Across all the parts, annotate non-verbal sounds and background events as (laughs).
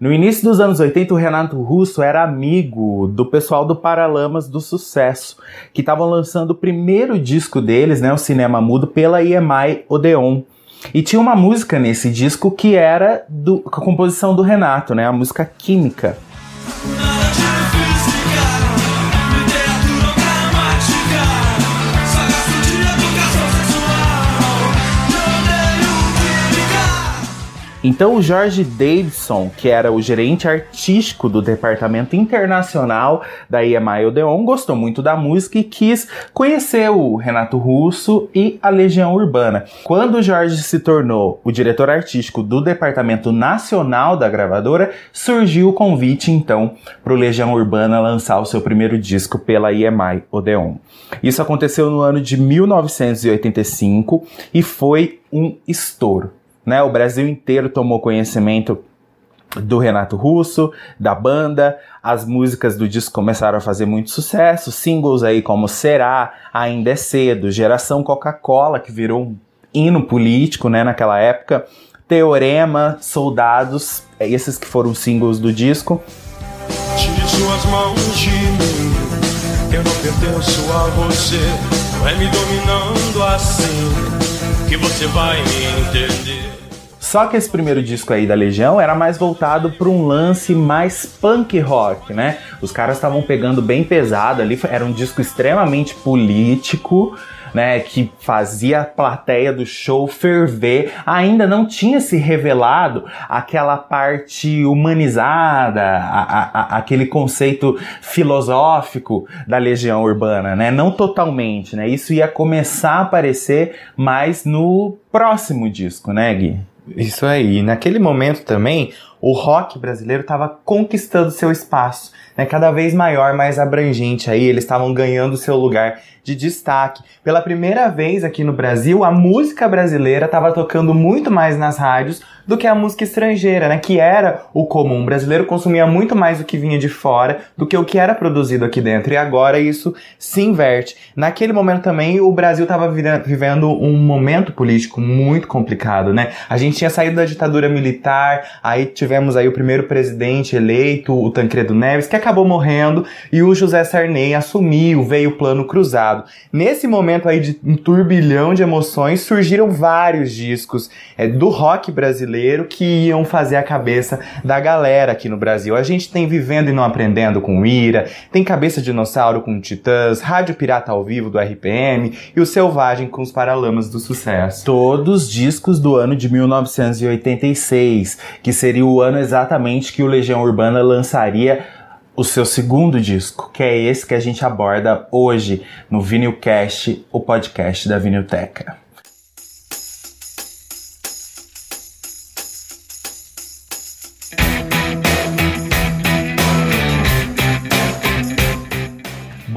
No início dos anos 80, o Renato Russo era amigo do pessoal do Paralamas do Sucesso, que estavam lançando o primeiro disco deles, né, o Cinema Mudo, pela EMI Odeon. E tinha uma música nesse disco que era do, a composição do Renato, né, a música Química. Então o George Davidson, que era o gerente artístico do departamento internacional da EMI Odeon, gostou muito da música e quis conhecer o Renato Russo e a Legião Urbana. Quando o Jorge se tornou o diretor artístico do departamento nacional da gravadora, surgiu o convite então para o Legião Urbana lançar o seu primeiro disco pela EMI Odeon. Isso aconteceu no ano de 1985 e foi um estouro né? O Brasil inteiro tomou conhecimento do Renato Russo, da banda, as músicas do disco começaram a fazer muito sucesso, singles aí como Será, Ainda é Cedo, Geração Coca-Cola, que virou um hino político, né, naquela época, Teorema, Soldados, é esses que foram singles do disco. Tire suas mãos de mim, eu não pertenço a você, é me dominando assim, que você vai entender. Só que esse primeiro disco aí da Legião era mais voltado para um lance mais punk rock, né? Os caras estavam pegando bem pesado ali, era um disco extremamente político, né, que fazia a plateia do show ferver, ainda não tinha se revelado aquela parte humanizada, a, a, aquele conceito filosófico da Legião Urbana, né? Não totalmente, né? Isso ia começar a aparecer mais no próximo disco, né, Gui? Isso aí. Naquele momento também, o rock brasileiro estava conquistando seu espaço, né, cada vez maior, mais abrangente aí, eles estavam ganhando seu lugar de destaque. Pela primeira vez aqui no Brasil, a música brasileira estava tocando muito mais nas rádios do que a música estrangeira, né? Que era o comum. O brasileiro consumia muito mais o que vinha de fora do que o que era produzido aqui dentro. E agora isso se inverte. Naquele momento também, o Brasil estava vivendo um momento político muito complicado, né? A gente tinha saído da ditadura militar, aí tivemos aí o primeiro presidente eleito, o Tancredo Neves, que acabou morrendo, e o José Sarney assumiu, veio o plano cruzado. Nesse momento aí de um turbilhão de emoções, surgiram vários discos é, do rock brasileiro que iam fazer a cabeça da galera aqui no Brasil. A gente tem Vivendo e Não Aprendendo com Ira, tem Cabeça Dinossauro com Titãs, Rádio Pirata ao Vivo do RPM e o Selvagem com os Paralamas do Sucesso. Todos discos do ano de 1986, que seria o ano exatamente que o Legião Urbana lançaria o seu segundo disco, que é esse que a gente aborda hoje no Vinilcast, o podcast da Vinilteca.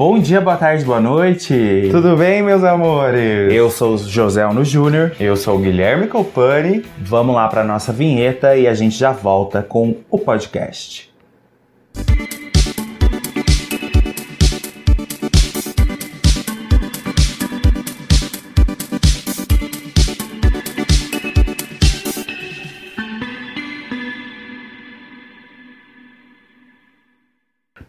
Bom dia, boa tarde, boa noite. Tudo bem, meus amores? Eu sou o José Ono Júnior. Eu sou o Guilherme Copani. Vamos lá para nossa vinheta e a gente já volta com o podcast.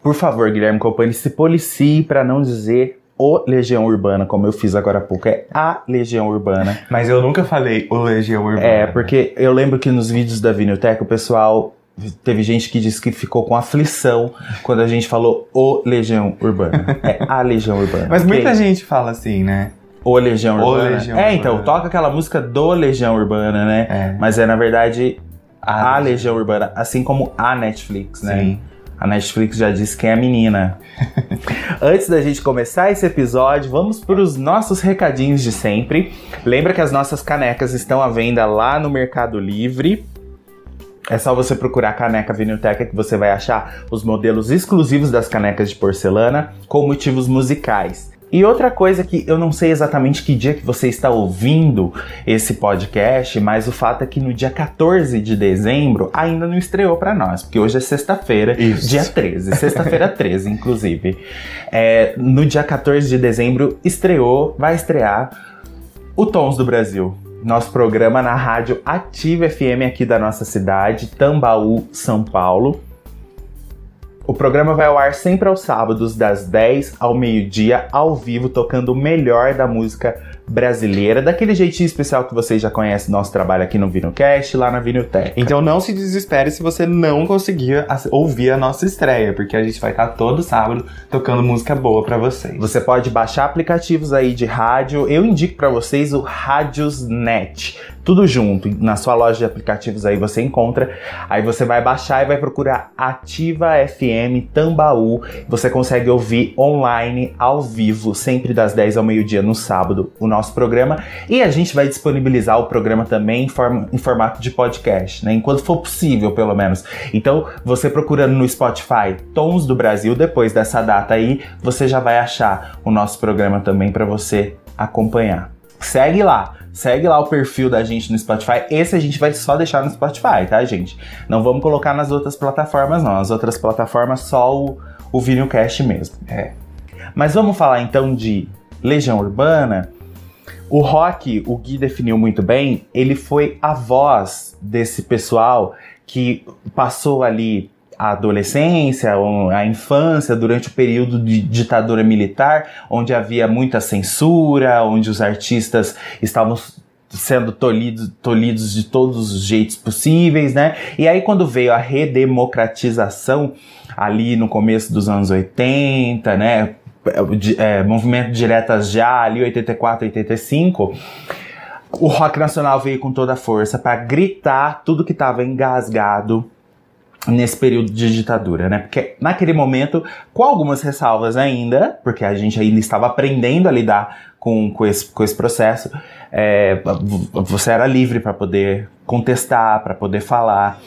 Por favor, Guilherme Copani, se policie para não dizer o Legião Urbana, como eu fiz agora há pouco. É a Legião Urbana. Mas eu nunca falei o Legião Urbana. É, porque eu lembro que nos vídeos da Vinilteca o pessoal. Teve gente que disse que ficou com aflição quando a gente falou o Legião Urbana. É a Legião Urbana. Mas okay? muita gente fala assim, né? O Legião o Urbana. Legião é, então, toca aquela música do Legião Urbana, né? É. Mas é, na verdade, a, a Legião Urbana, assim como a Netflix, né? Sim. A Netflix já disse quem é a menina. (laughs) Antes da gente começar esse episódio, vamos para os nossos recadinhos de sempre. Lembra que as nossas canecas estão à venda lá no Mercado Livre. É só você procurar caneca Vinilteca que você vai achar os modelos exclusivos das canecas de porcelana com motivos musicais. E outra coisa que eu não sei exatamente que dia que você está ouvindo esse podcast, mas o fato é que no dia 14 de dezembro ainda não estreou para nós, porque hoje é sexta-feira, dia 13, sexta-feira (laughs) 13, inclusive. É, no dia 14 de dezembro estreou, vai estrear o Tons do Brasil. nosso programa na rádio Ativa FM aqui da nossa cidade, Tambaú, São Paulo. O programa vai ao ar sempre aos sábados, das 10 ao meio-dia, ao vivo, tocando o melhor da música brasileira, daquele jeitinho especial que vocês já conhecem nosso trabalho aqui no VinoCast, lá na Vinotech. Então não se desespere se você não conseguir ouvir a nossa estreia, porque a gente vai estar todo sábado tocando música boa para vocês. Você pode baixar aplicativos aí de rádio. Eu indico para vocês o Radiosnet tudo junto. Na sua loja de aplicativos aí você encontra. Aí você vai baixar e vai procurar Ativa FM Tambaú. Você consegue ouvir online, ao vivo, sempre das 10 ao meio-dia no sábado, o nosso programa. E a gente vai disponibilizar o programa também em, form em formato de podcast, né? Enquanto for possível, pelo menos. Então, você procurando no Spotify Tons do Brasil, depois dessa data aí, você já vai achar o nosso programa também para você acompanhar. Segue lá. Segue lá o perfil da gente no Spotify. Esse a gente vai só deixar no Spotify, tá, gente? Não vamos colocar nas outras plataformas, não. As outras plataformas, só o, o Vinilcast mesmo. É. Mas vamos falar então de Legião Urbana. O rock, o Gui definiu muito bem, ele foi a voz desse pessoal que passou ali a adolescência, a infância, durante o período de ditadura militar, onde havia muita censura, onde os artistas estavam sendo tolhidos, tolhidos de todos os jeitos possíveis, né? E aí quando veio a redemocratização ali no começo dos anos 80, né? É, movimento Diretas Já, ali 84, 85, o rock nacional veio com toda a força para gritar tudo que estava engasgado nesse período de ditadura, né? Porque naquele momento, com algumas ressalvas ainda, porque a gente ainda estava aprendendo a lidar com, com, esse, com esse processo, é, você era livre para poder contestar, para poder falar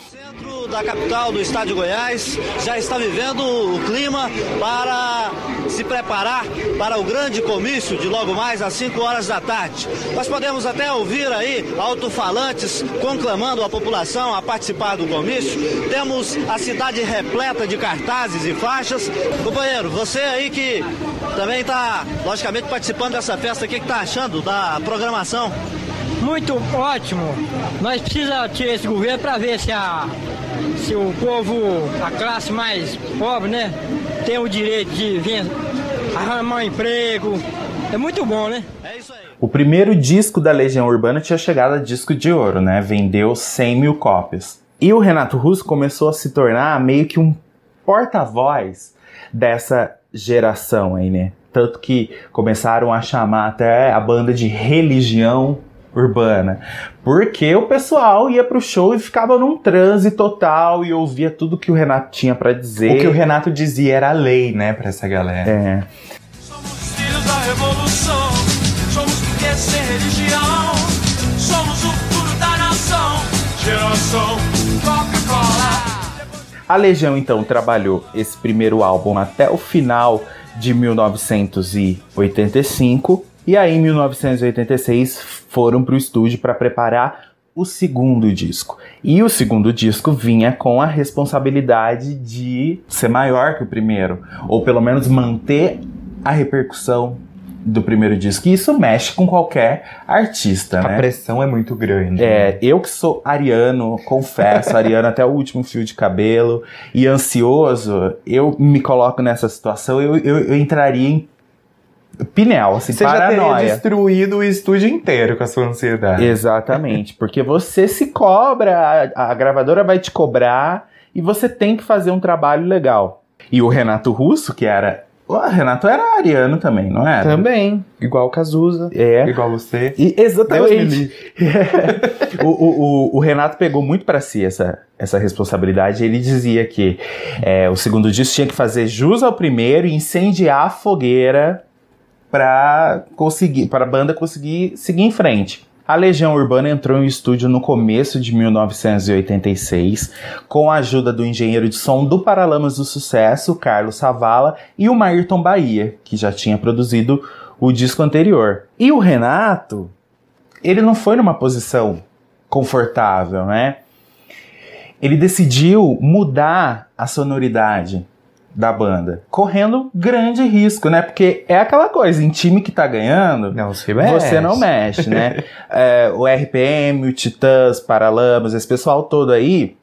da capital do estado de Goiás já está vivendo o clima para se preparar para o grande comício de logo mais às 5 horas da tarde. Nós podemos até ouvir aí alto-falantes conclamando a população a participar do comício. Temos a cidade repleta de cartazes e faixas. Companheiro, você aí que também está, logicamente, participando dessa festa, o que está achando da programação? Muito ótimo. Nós precisamos tirar esse governo para ver se, a, se o povo, a classe mais pobre, né, tem o direito de vir arrumar um emprego. É muito bom, né? É isso aí. O primeiro disco da Legião Urbana tinha chegado a disco de ouro, né? Vendeu 100 mil cópias. E o Renato Russo começou a se tornar meio que um porta-voz dessa geração aí, né? Tanto que começaram a chamar até a banda de religião urbana. Porque o pessoal ia pro show e ficava num transe total e ouvia tudo que o Renato tinha para dizer. O que o Renato dizia era lei, né, pra essa galera. É. Somos filhos da revolução, somos porque sem religião, somos o futuro da nação, geração Coca-Cola. A Legião então trabalhou esse primeiro álbum até o final de 1985 e aí, em 1986, foram para o estúdio para preparar o segundo disco. E o segundo disco vinha com a responsabilidade de ser maior que o primeiro, ou pelo menos manter a repercussão do primeiro disco. E isso mexe com qualquer artista, a né? A pressão é muito grande. É, né? eu que sou ariano, confesso, ariano até o último fio de cabelo, e ansioso, eu me coloco nessa situação, eu, eu, eu entraria em Pinel, assim, você paranoia. já teria destruído o estúdio inteiro com a sua ansiedade. Exatamente, porque você se cobra, a, a gravadora vai te cobrar e você tem que fazer um trabalho legal. E o Renato Russo, que era o Renato era ariano também, não era? Também. Igual o Cazuza. É. Igual você. E, exatamente. É. (laughs) o, o, o, Renato pegou muito para si essa, essa responsabilidade. Ele dizia que é, o segundo disco tinha que fazer jus ao primeiro e incendiar a fogueira para conseguir, para a banda conseguir seguir em frente. A Legião Urbana entrou em estúdio no começo de 1986, com a ajuda do engenheiro de som do Paralamas do Sucesso, Carlos Savala, e o Mayrton Bahia, que já tinha produzido o disco anterior. E o Renato, ele não foi numa posição confortável, né? Ele decidiu mudar a sonoridade da banda? Correndo grande risco, né? Porque é aquela coisa, em time que tá ganhando, Não mexe. você não mexe, né? (laughs) É, o RPM, o Titãs, Paralamas, esse pessoal todo aí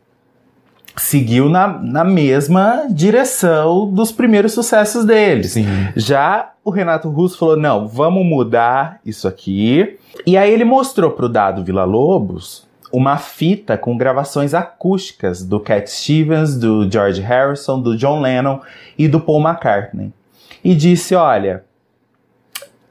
seguiu na, na mesma direção dos primeiros sucessos deles. Sim. Já o Renato Russo falou: não, vamos mudar isso aqui. E aí ele mostrou pro Dado Vila Lobos uma fita com gravações acústicas do Cat Stevens, do George Harrison, do John Lennon e do Paul McCartney. E disse: olha,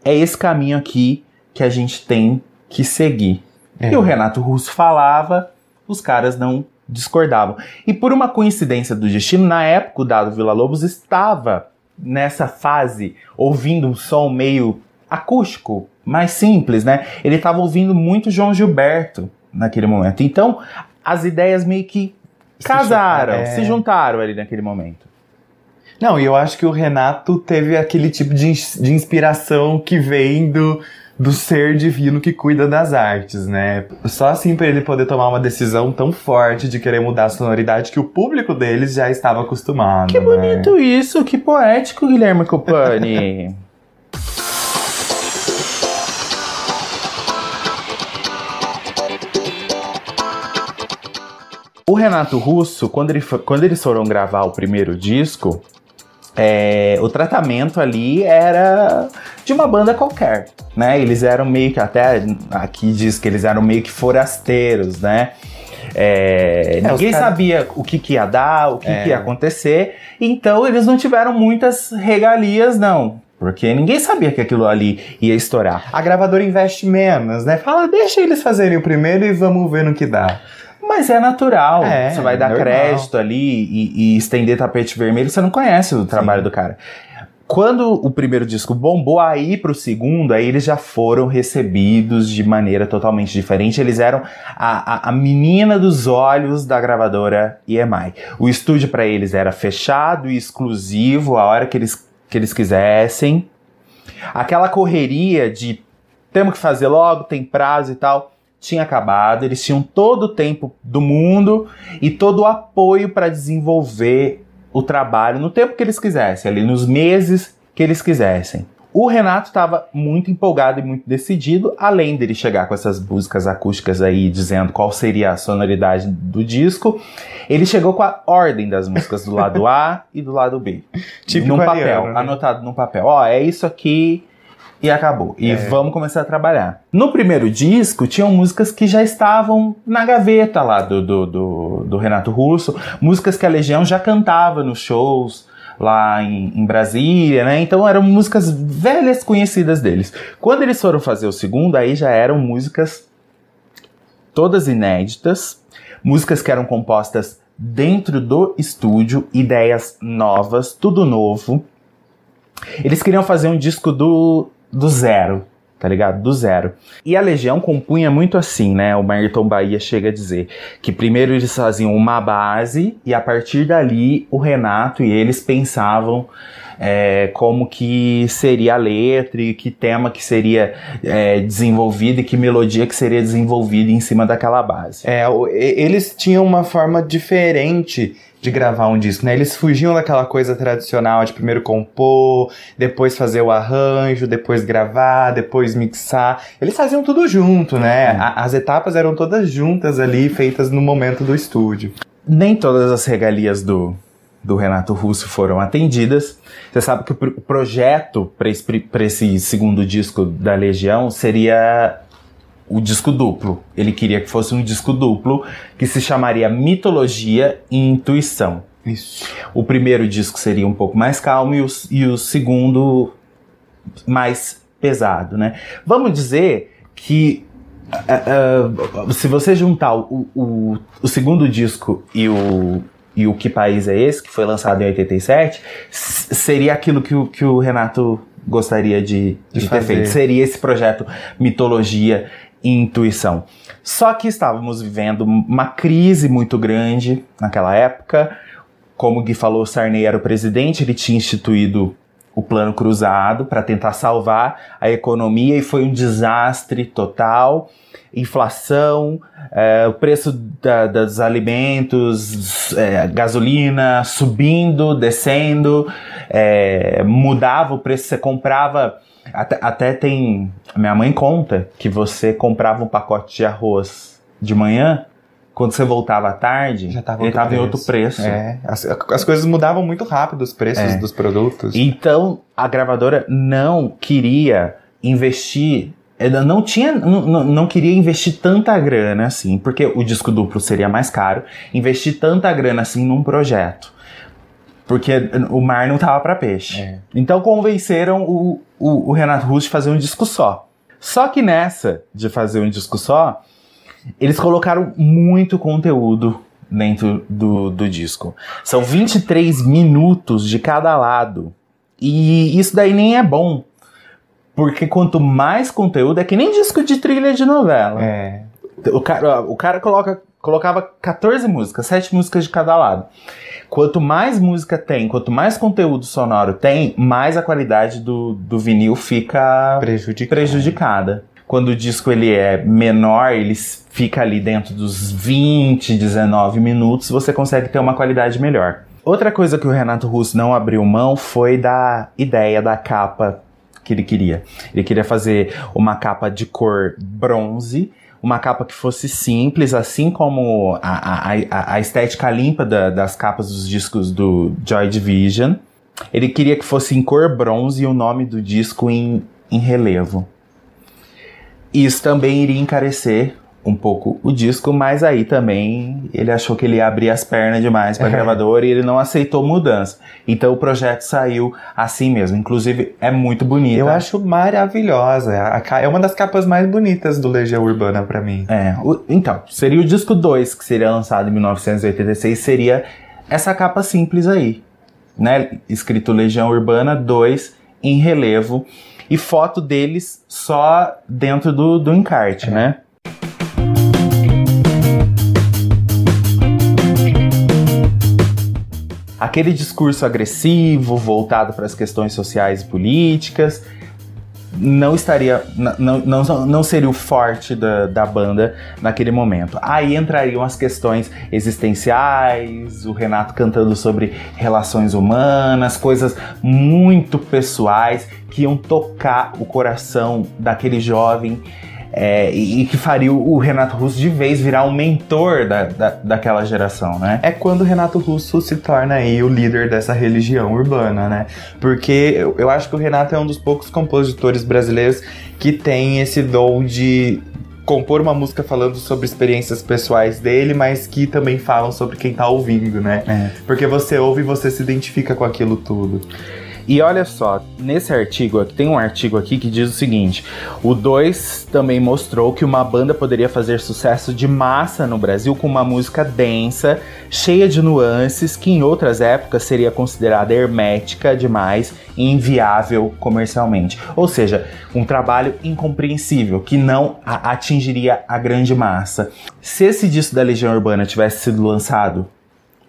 é esse caminho aqui que a gente tem que seguir. É. E o Renato Russo falava, os caras não discordavam. E por uma coincidência do destino, na época o Dado Vila Lobos estava nessa fase ouvindo um som meio acústico, mais simples, né? Ele estava ouvindo muito João Gilberto naquele momento. Então, as ideias meio que Se casaram, juntaram, é. se juntaram ali naquele momento. Não, e eu acho que o Renato teve aquele tipo de, de inspiração que vem do, do ser divino que cuida das artes, né? Só assim pra ele poder tomar uma decisão tão forte de querer mudar a sonoridade que o público deles já estava acostumado. Que né? bonito isso, que poético, Guilherme Copani. (laughs) Renato Russo, quando, ele quando eles foram gravar o primeiro disco, é, o tratamento ali era de uma banda qualquer, né? Eles eram meio que, até aqui diz que eles eram meio que forasteiros, né? É, É, ninguém cara- sabia o que, que ia dar, o que, É. que ia acontecer, então eles não tiveram muitas regalias, não. Porque ninguém sabia que aquilo ali ia estourar. A gravadora investe menos, né? Fala, deixa eles fazerem o primeiro e vamos ver no que dá. Mas é natural. É, você vai dar normal. crédito ali e, e estender tapete vermelho, você não conhece o trabalho do cara. Quando o primeiro disco bombou, aí pro segundo, aí eles já foram recebidos de maneira totalmente diferente. Eles eram a, a, a menina dos olhos da gravadora EMI. O estúdio para eles era fechado e exclusivo, a hora que eles, que eles quisessem. Aquela correria de temos que fazer logo, tem prazo e tal, tinha acabado. Eles tinham todo o tempo do mundo e todo o apoio para desenvolver o trabalho no tempo que eles quisessem, ali nos meses que eles quisessem. O Renato estava muito empolgado e muito decidido, além dele chegar com essas músicas acústicas aí, dizendo qual seria a sonoridade do disco, ele chegou com a ordem das músicas do lado A e do lado B. (laughs) Típico num papel, né? anotado num papel. Ó, é isso aqui e acabou. E É. vamos começar a trabalhar. No primeiro disco, tinham músicas que já estavam na gaveta lá do, do, do, do Renato Russo, músicas que a Legião já cantava nos shows lá em, em Brasília, né? Então eram músicas velhas conhecidas deles. Quando eles foram fazer o segundo, aí já eram músicas todas inéditas, músicas que eram compostas dentro do estúdio, ideias novas, tudo novo. Eles queriam fazer um disco do, do zero, tá ligado? Do zero. E a Legião compunha muito assim, né? O Marton Bahia chega a dizer que primeiro eles faziam uma base e a partir dali o Renato e eles pensavam é, como que seria a letra e que tema que seria é, desenvolvido e que melodia que seria desenvolvida em cima daquela base. É, eles tinham uma forma diferente de gravar um disco, né? Eles fugiam daquela coisa tradicional de primeiro compor, depois fazer o arranjo, depois gravar, depois mixar. Eles faziam tudo junto, né? A- as etapas eram todas juntas ali, feitas no momento do estúdio. nem todas as regalias do, do Renato Russo foram atendidas. Você sabe que o, pr- o projeto para esse, esse segundo disco da Legião seria o disco duplo. Ele queria que fosse um disco duplo que se chamaria Mitologia e Intuição. Isso. O primeiro disco seria um pouco mais calmo e o, e o segundo mais pesado, né? Vamos dizer que ah, ah, se você juntar o, o, o segundo disco e o, e o Que País é Esse, que foi lançado em 87, s- seria aquilo que o, que o Renato gostaria de, De de ter feito. Seria esse projeto Mitologia Intuição. Só que estávamos vivendo uma crise muito grande naquela época. Como o Gui falou, Sarney era o presidente, ele tinha instituído o plano cruzado para tentar salvar a economia e foi um desastre total. Inflação, é, o preço da- dos alimentos, é, gasolina subindo, descendo, é, mudava o preço, você comprava. Até, até tem. Minha mãe conta que você comprava um pacote de arroz de manhã, quando você voltava à tarde, Já tava ele estava em outro preço. É, as, as coisas mudavam muito rápido, os preços É. dos produtos. Então a gravadora não queria investir, ela não tinha, não, não- não queria investir tanta grana assim, porque o disco duplo seria mais caro, investir tanta grana assim num projeto. Porque o mar não tava para peixe. É. Então convenceram o, o, o Renato Russo de fazer um disco só. Só que nessa de fazer um disco só, eles colocaram muito conteúdo dentro do, do disco. São 23 minutos de cada lado. E isso daí nem é bom. Porque quanto mais conteúdo, é que nem disco de trilha de novela. É. O cara, o cara coloca, colocava 14 músicas, 7 músicas de cada lado. Quanto mais música tem, quanto mais conteúdo sonoro tem, mais a qualidade do, do vinil fica Prejudicado. prejudicada. Quando o disco ele é menor, ele fica ali dentro dos 20, 19 minutos, você consegue ter uma qualidade melhor. Outra coisa que o Renato Russo não abriu mão foi da ideia da capa que ele queria. Ele queria fazer uma capa de cor bronze, uma capa que fosse simples, assim como a, a, a- a estética limpa da- das capas dos discos do Joy Division. Ele queria que fosse em cor bronze e o nome do disco em, em relevo. Isso também iria encarecer um pouco o disco, mas aí também ele achou que ele ia abrir as pernas demais para a É. gravadora e ele não aceitou mudança. Então o projeto saiu assim mesmo. Inclusive é muito bonito. Eu acho maravilhosa. É uma das capas mais bonitas do Legião Urbana pra mim. É, o- então, seria o disco 2 que seria lançado em 1986, seria essa capa simples aí, né? Escrito Legião Urbana 2 em relevo e foto deles só dentro do, do encarte, né? Aquele discurso agressivo, voltado para as questões sociais e políticas, não estaria. Não, não, não seria o forte da, da banda naquele momento. Aí entrariam as questões existenciais, o Renato cantando sobre relações humanas, coisas muito pessoais que iam tocar o coração daquele jovem. É, e, e que faria o Renato Russo de vez virar um mentor da, da, daquela geração, né? É quando o Renato Russo se torna aí o líder dessa religião urbana, né? Porque eu, eu acho que o Renato é um dos poucos compositores brasileiros que tem esse dom de compor uma música falando sobre experiências pessoais dele, mas que também falam sobre quem tá ouvindo, né? É. Porque você ouve e você se identifica com aquilo tudo. E olha só, nesse artigo tem um artigo aqui que diz o seguinte: o 2 também mostrou que uma banda poderia fazer sucesso de massa no Brasil com uma música densa, cheia de nuances, que em outras épocas seria considerada hermética demais e inviável comercialmente. Ou seja, um trabalho incompreensível que não a- atingiria a grande massa. Se esse disco da Legião Urbana tivesse sido lançado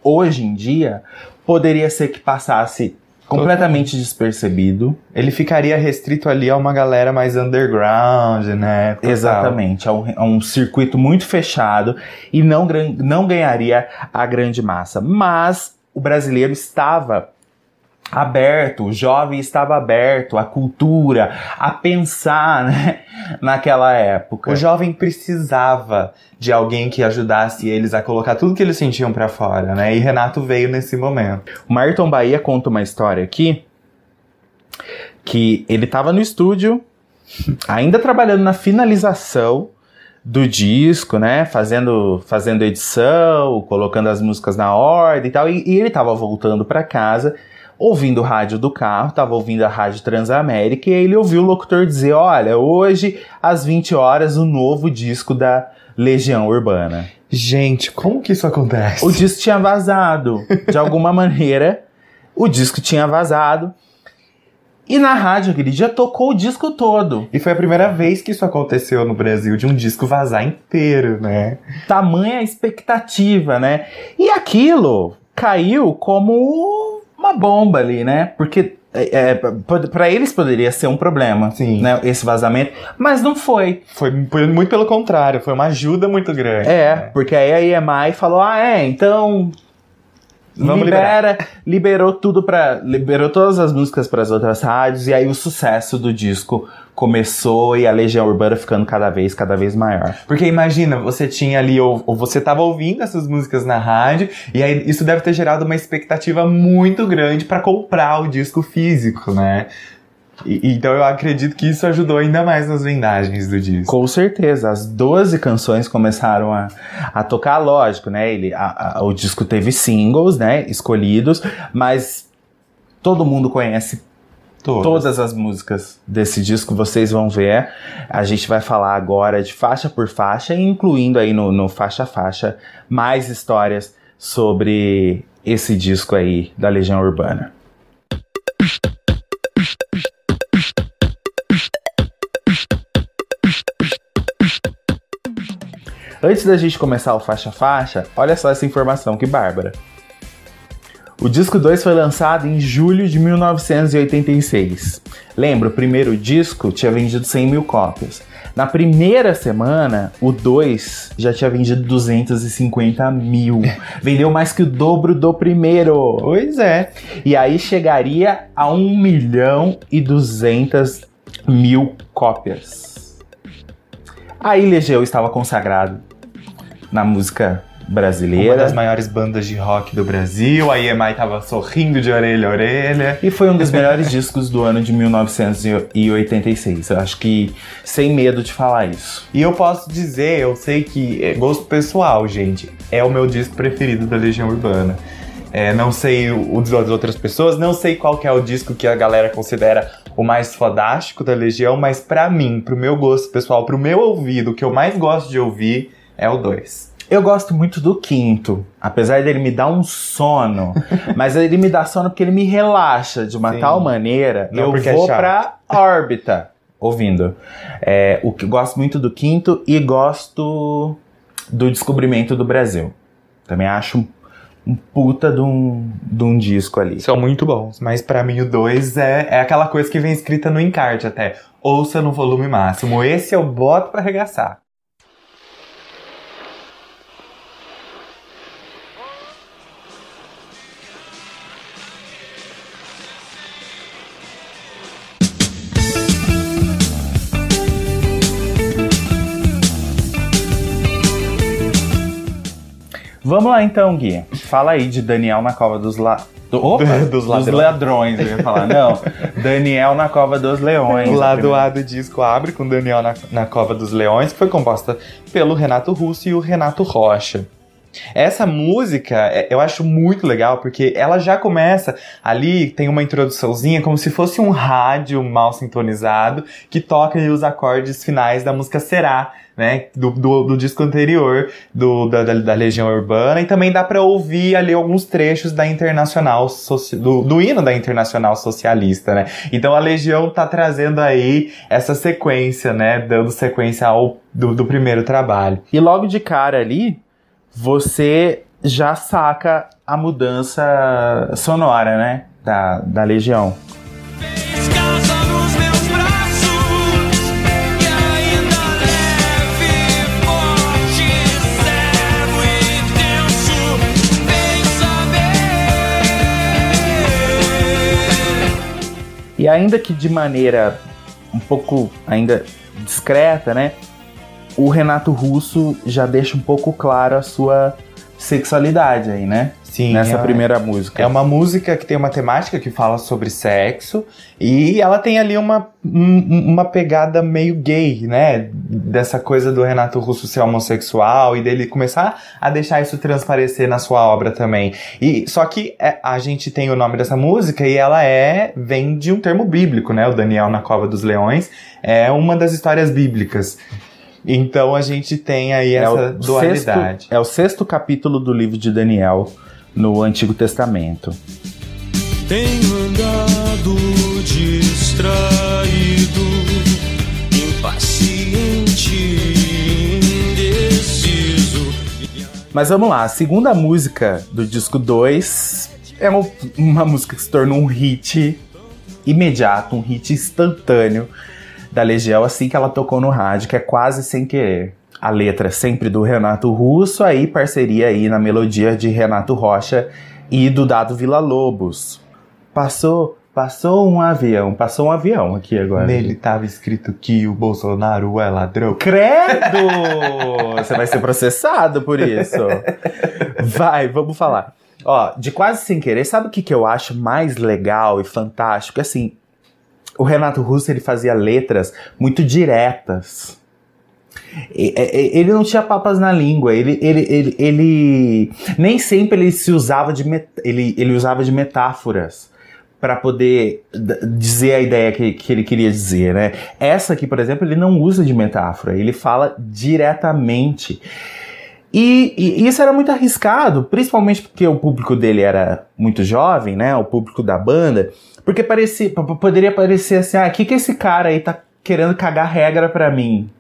hoje em dia, poderia ser que passasse completamente despercebido. Ele ficaria restrito ali a uma galera mais underground, né? Total. Exatamente, a um, a um circuito muito fechado e não, não ganharia a grande massa. Mas o brasileiro estava aberto, o jovem estava aberto à cultura, a pensar né, (laughs) naquela época. O jovem precisava de alguém que ajudasse eles a colocar tudo que eles sentiam pra fora, né? E Renato veio nesse momento. O Marton Bahia conta uma história aqui que ele estava no estúdio, (laughs) ainda trabalhando na finalização do disco, né? Fazendo, fazendo edição, colocando as músicas na ordem e tal. E, e ele estava voltando para casa, ouvindo o rádio do carro, estava ouvindo a rádio Transamérica, e aí ele ouviu o locutor dizer: Olha, hoje às 20 horas, o novo disco da Legião Urbana. Gente, como que isso acontece? O disco tinha vazado. De alguma (laughs) maneira, o disco tinha vazado. E na rádio aquele dia tocou o disco todo. E foi a primeira vez que isso aconteceu no Brasil, de um disco vazar inteiro, né? Tamanha expectativa, né? E aquilo caiu como uma bomba ali, né? Porque é, pra- pra eles poderia ser um problema, Sim. né? Esse vazamento, mas não foi. Foi, foi muito pelo contrário, foi uma ajuda muito grande. É, porque aí a EMI falou: ah, é, então. Vamos libera, (laughs) liberou tudo para liberou todas as músicas para as outras rádios e aí o sucesso do disco começou e a Legião Urbana ficando cada vez cada vez maior. Porque imagina, você tinha ali, ou, ou você tava ouvindo essas músicas na rádio, e aí isso deve ter gerado uma expectativa muito grande pra comprar o disco físico, né? Então eu acredito que isso ajudou ainda mais nas vendagens do disco. Com certeza, as 12 canções começaram a, a tocar, lógico, né? Ele, a- a- o disco teve singles, né? Escolhidos, mas todo mundo conhece Todas. todas as músicas desse disco, vocês vão ver. A gente vai falar agora de faixa por faixa, incluindo aí no, no faixa a faixa mais histórias sobre esse disco aí da Legião Urbana. Antes da gente começar o faixa faixa, olha só essa informação que bárbara. O disco 2 foi lançado em julho de 1986. Lembra, o primeiro disco tinha vendido 100 mil cópias. Na primeira semana, o 2 já tinha vendido 250 mil. (laughs) Vendeu mais que o dobro do primeiro. Pois é. E aí chegaria a 1 milhão e 200 mil cópias. Aí Legião estava consagrado na música Uma brasileira. das maiores bandas de rock do Brasil, a EMI tava sorrindo de orelha a orelha. E foi um dos melhores discos do ano de 1986. Eu acho que sem medo de falar isso. E eu posso dizer, eu sei que é gosto pessoal, gente, é o meu disco preferido da Legião Urbana. É, não sei o, das outras pessoas, não sei qual é o disco que a galera considera o mais fodástico da Legião, mas pra mim, pro meu gosto pessoal, pro meu ouvido, o que eu mais gosto de ouvir é o 2. Eu gosto muito do quinto, apesar dele me dar um sono, (laughs) mas ele me dá sono porque ele me relaxa de uma Sim. tal maneira, Não eu é vou chato. pra órbita ouvindo. É, o que gosto muito do quinto e gosto do Descobrimento do Brasil. Também acho um, um puta de um, de um disco ali. São muito bons, mas pra mim o 2 é, é aquela coisa que vem escrita no encarte até. Ouça no volume máximo. Esse eu boto pra arregaçar. Vamos lá então, Gui. Fala aí de Daniel na Cova dos La... do- Opa, (laughs) Dos dos ladrões. ladrões, eu ia falar. Não, Daniel na Cova dos Leões. O lado. A do disco abre com Daniel na, na Cova dos Leões, que foi composta pelo Renato Russo e o Renato Rocha. Essa música é- eu acho muito legal porque ela já começa ali, tem uma introduçãozinha como se fosse um rádio mal sintonizado que toca os acordes finais da música Será, né? Do, do, do disco anterior do, da, da, Legião Urbana. E também dá pra ouvir ali alguns trechos da Internacional Soci- do, do hino da Internacional Socialista, né? Então a Legião tá trazendo aí essa sequência, né? Dando sequência ao do, do primeiro trabalho. E logo de cara ali, você já saca a mudança sonora, né? Da, da Legião. E ainda que de maneira um pouco ainda discreta, né? O Renato Russo já deixa um pouco claro a sua sexualidade aí, né? Sim, Nessa é- primeira música. É uma música que tem uma temática que fala sobre sexo e ela tem ali uma, um- uma pegada meio gay, né? Dessa coisa do Renato Russo ser homossexual e dele começar a deixar isso transparecer na sua obra também. E só que é, a gente tem o nome dessa música e ela é vem de um termo bíblico, né? O Daniel na cova dos leões é uma das histórias bíblicas. Então a gente tem aí É essa dualidade. sexto, é o sexto capítulo do livro de Daniel no Antigo Testamento. Tenho andado distraído, impaciente, indeciso. Mas vamos lá, a segunda música do disco 2 é uma, uma música que se tornou um hit imediato, um hit instantâneo da Legião assim que ela tocou no rádio, que é quase sem querer. A letra sempre do Renato Russo, aí parceria aí na melodia de Renato Rocha e do Dado Vila Lobos. Passou, passou um avião, passou um avião aqui agora. Nele tava escrito que o Bolsonaro é ladrão. Credo! (laughs) Você vai ser processado por isso. Vai, vamos falar. Ó, de quase sem querer, sabe o que, que eu acho mais legal e fantástico? Assim, o Renato Russo ele fazia letras muito diretas. E- e- Ele não tinha papas na língua, ele, ele, ele, ele nem sempre ele se usava de met- ele, ele usava de metáforas para poder dizer a ideia que, que ele queria dizer, né? Essa aqui, por exemplo, ele não usa de metáfora, ele fala diretamente. E, e isso era muito arriscado, principalmente porque o público dele era muito jovem, né? O público da banda, porque parecia, poderia parecer assim, ah, o que, que esse cara aí tá querendo cagar regra pra mim,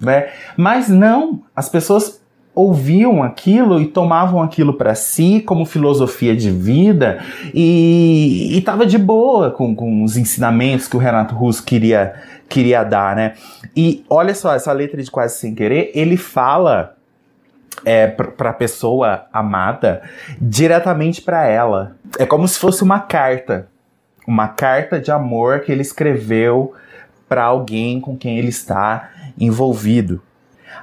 né? Mas não, as pessoas ouviam aquilo e tomavam aquilo pra si como filosofia de vida e, e tava de boa com, com os ensinamentos que o Renato Russo queria, queria dar, né? E olha só, essa letra de Quase Sem Querer, ele fala é, para a pessoa amada diretamente para ela. É como se fosse uma carta, uma carta de amor que ele escreveu para alguém com quem ele está envolvido.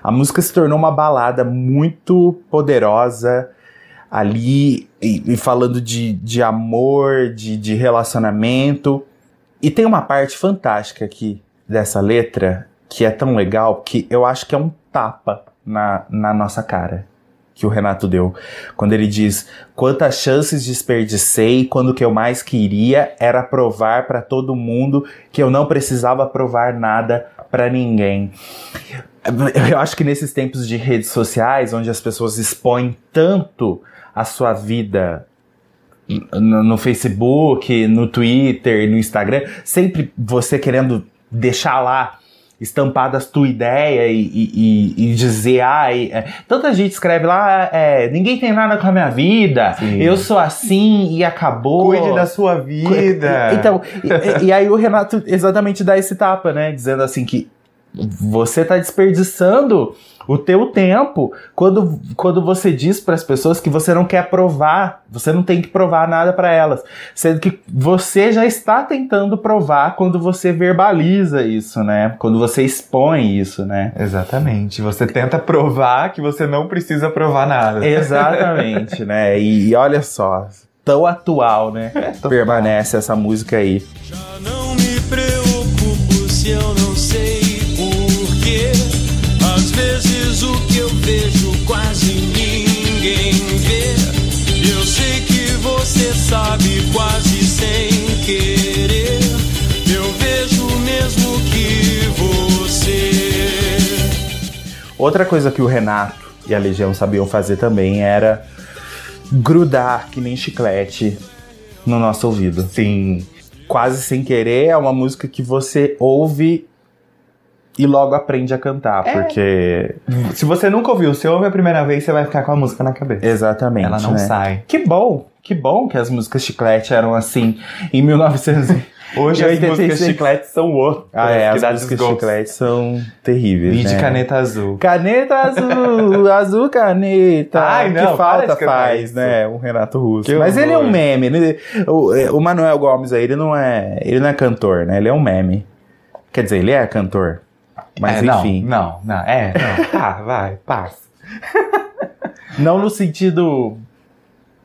A música se tornou uma balada muito poderosa ali e, e falando de, de amor, de, de relacionamento. E tem uma parte fantástica aqui dessa letra que é tão legal que eu acho que é um tapa na, na nossa cara que o Renato deu. Quando ele diz: Quantas chances desperdicei quando o que eu mais queria era provar para todo mundo que eu não precisava provar nada para ninguém. Eu acho que nesses tempos de redes sociais, onde as pessoas expõem tanto a sua vida no, no Facebook, no Twitter, no Instagram, sempre você querendo deixar lá estampadas tua ideia e, e, e- e dizer, ai, é, tanta gente escreve lá, é, ninguém tem nada com a minha vida, Sim. eu sou assim e acabou. Cuide da sua vida. Então, (laughs) e, e aí o Renato exatamente dá esse tapa, né? Dizendo assim que você tá desperdiçando o teu tempo quando, quando você diz para as pessoas que você não quer provar, você não tem que provar nada para elas, sendo que você já está tentando provar quando você verbaliza isso, né? Quando você expõe isso, né? Exatamente. Você tenta provar que você não precisa provar nada. Exatamente, né? E, e olha só, tão atual, né? (laughs) Permanece essa música aí. Já não me preocupo se eu não vezes o que eu vejo quase ninguém vê. Eu sei que você sabe quase sem querer. Eu vejo mesmo que você. Outra coisa que o Renato e a Legião sabiam fazer também era grudar que nem chiclete no nosso ouvido. Sim. Quase sem querer é uma música que você ouve e logo aprende a cantar, É. porque Se você nunca ouviu, se ouve a primeira vez, você vai ficar com a música na cabeça. exatamente, Ela não né? sai. Que bom, que bom que as músicas chiclete eram assim em 1900. (laughs) Hoje E as 86. músicas chiclete são outras. ah, é, as músicas desgosto. chiclete são terríveis, E de né? caneta azul. Caneta azul, (laughs) azul caneta. Ai, não, que falta de faz, isso. né? O Renato Russo. Que Mas ele é um meme. ele- o, é, o Manuel Gomes aí, ele não é, ele não é cantor, né? Ele é um meme. Quer dizer, ele é cantor. Mas É, não, enfim, Não, não, é, não. (laughs) Tá, vai, passa. (laughs) não no sentido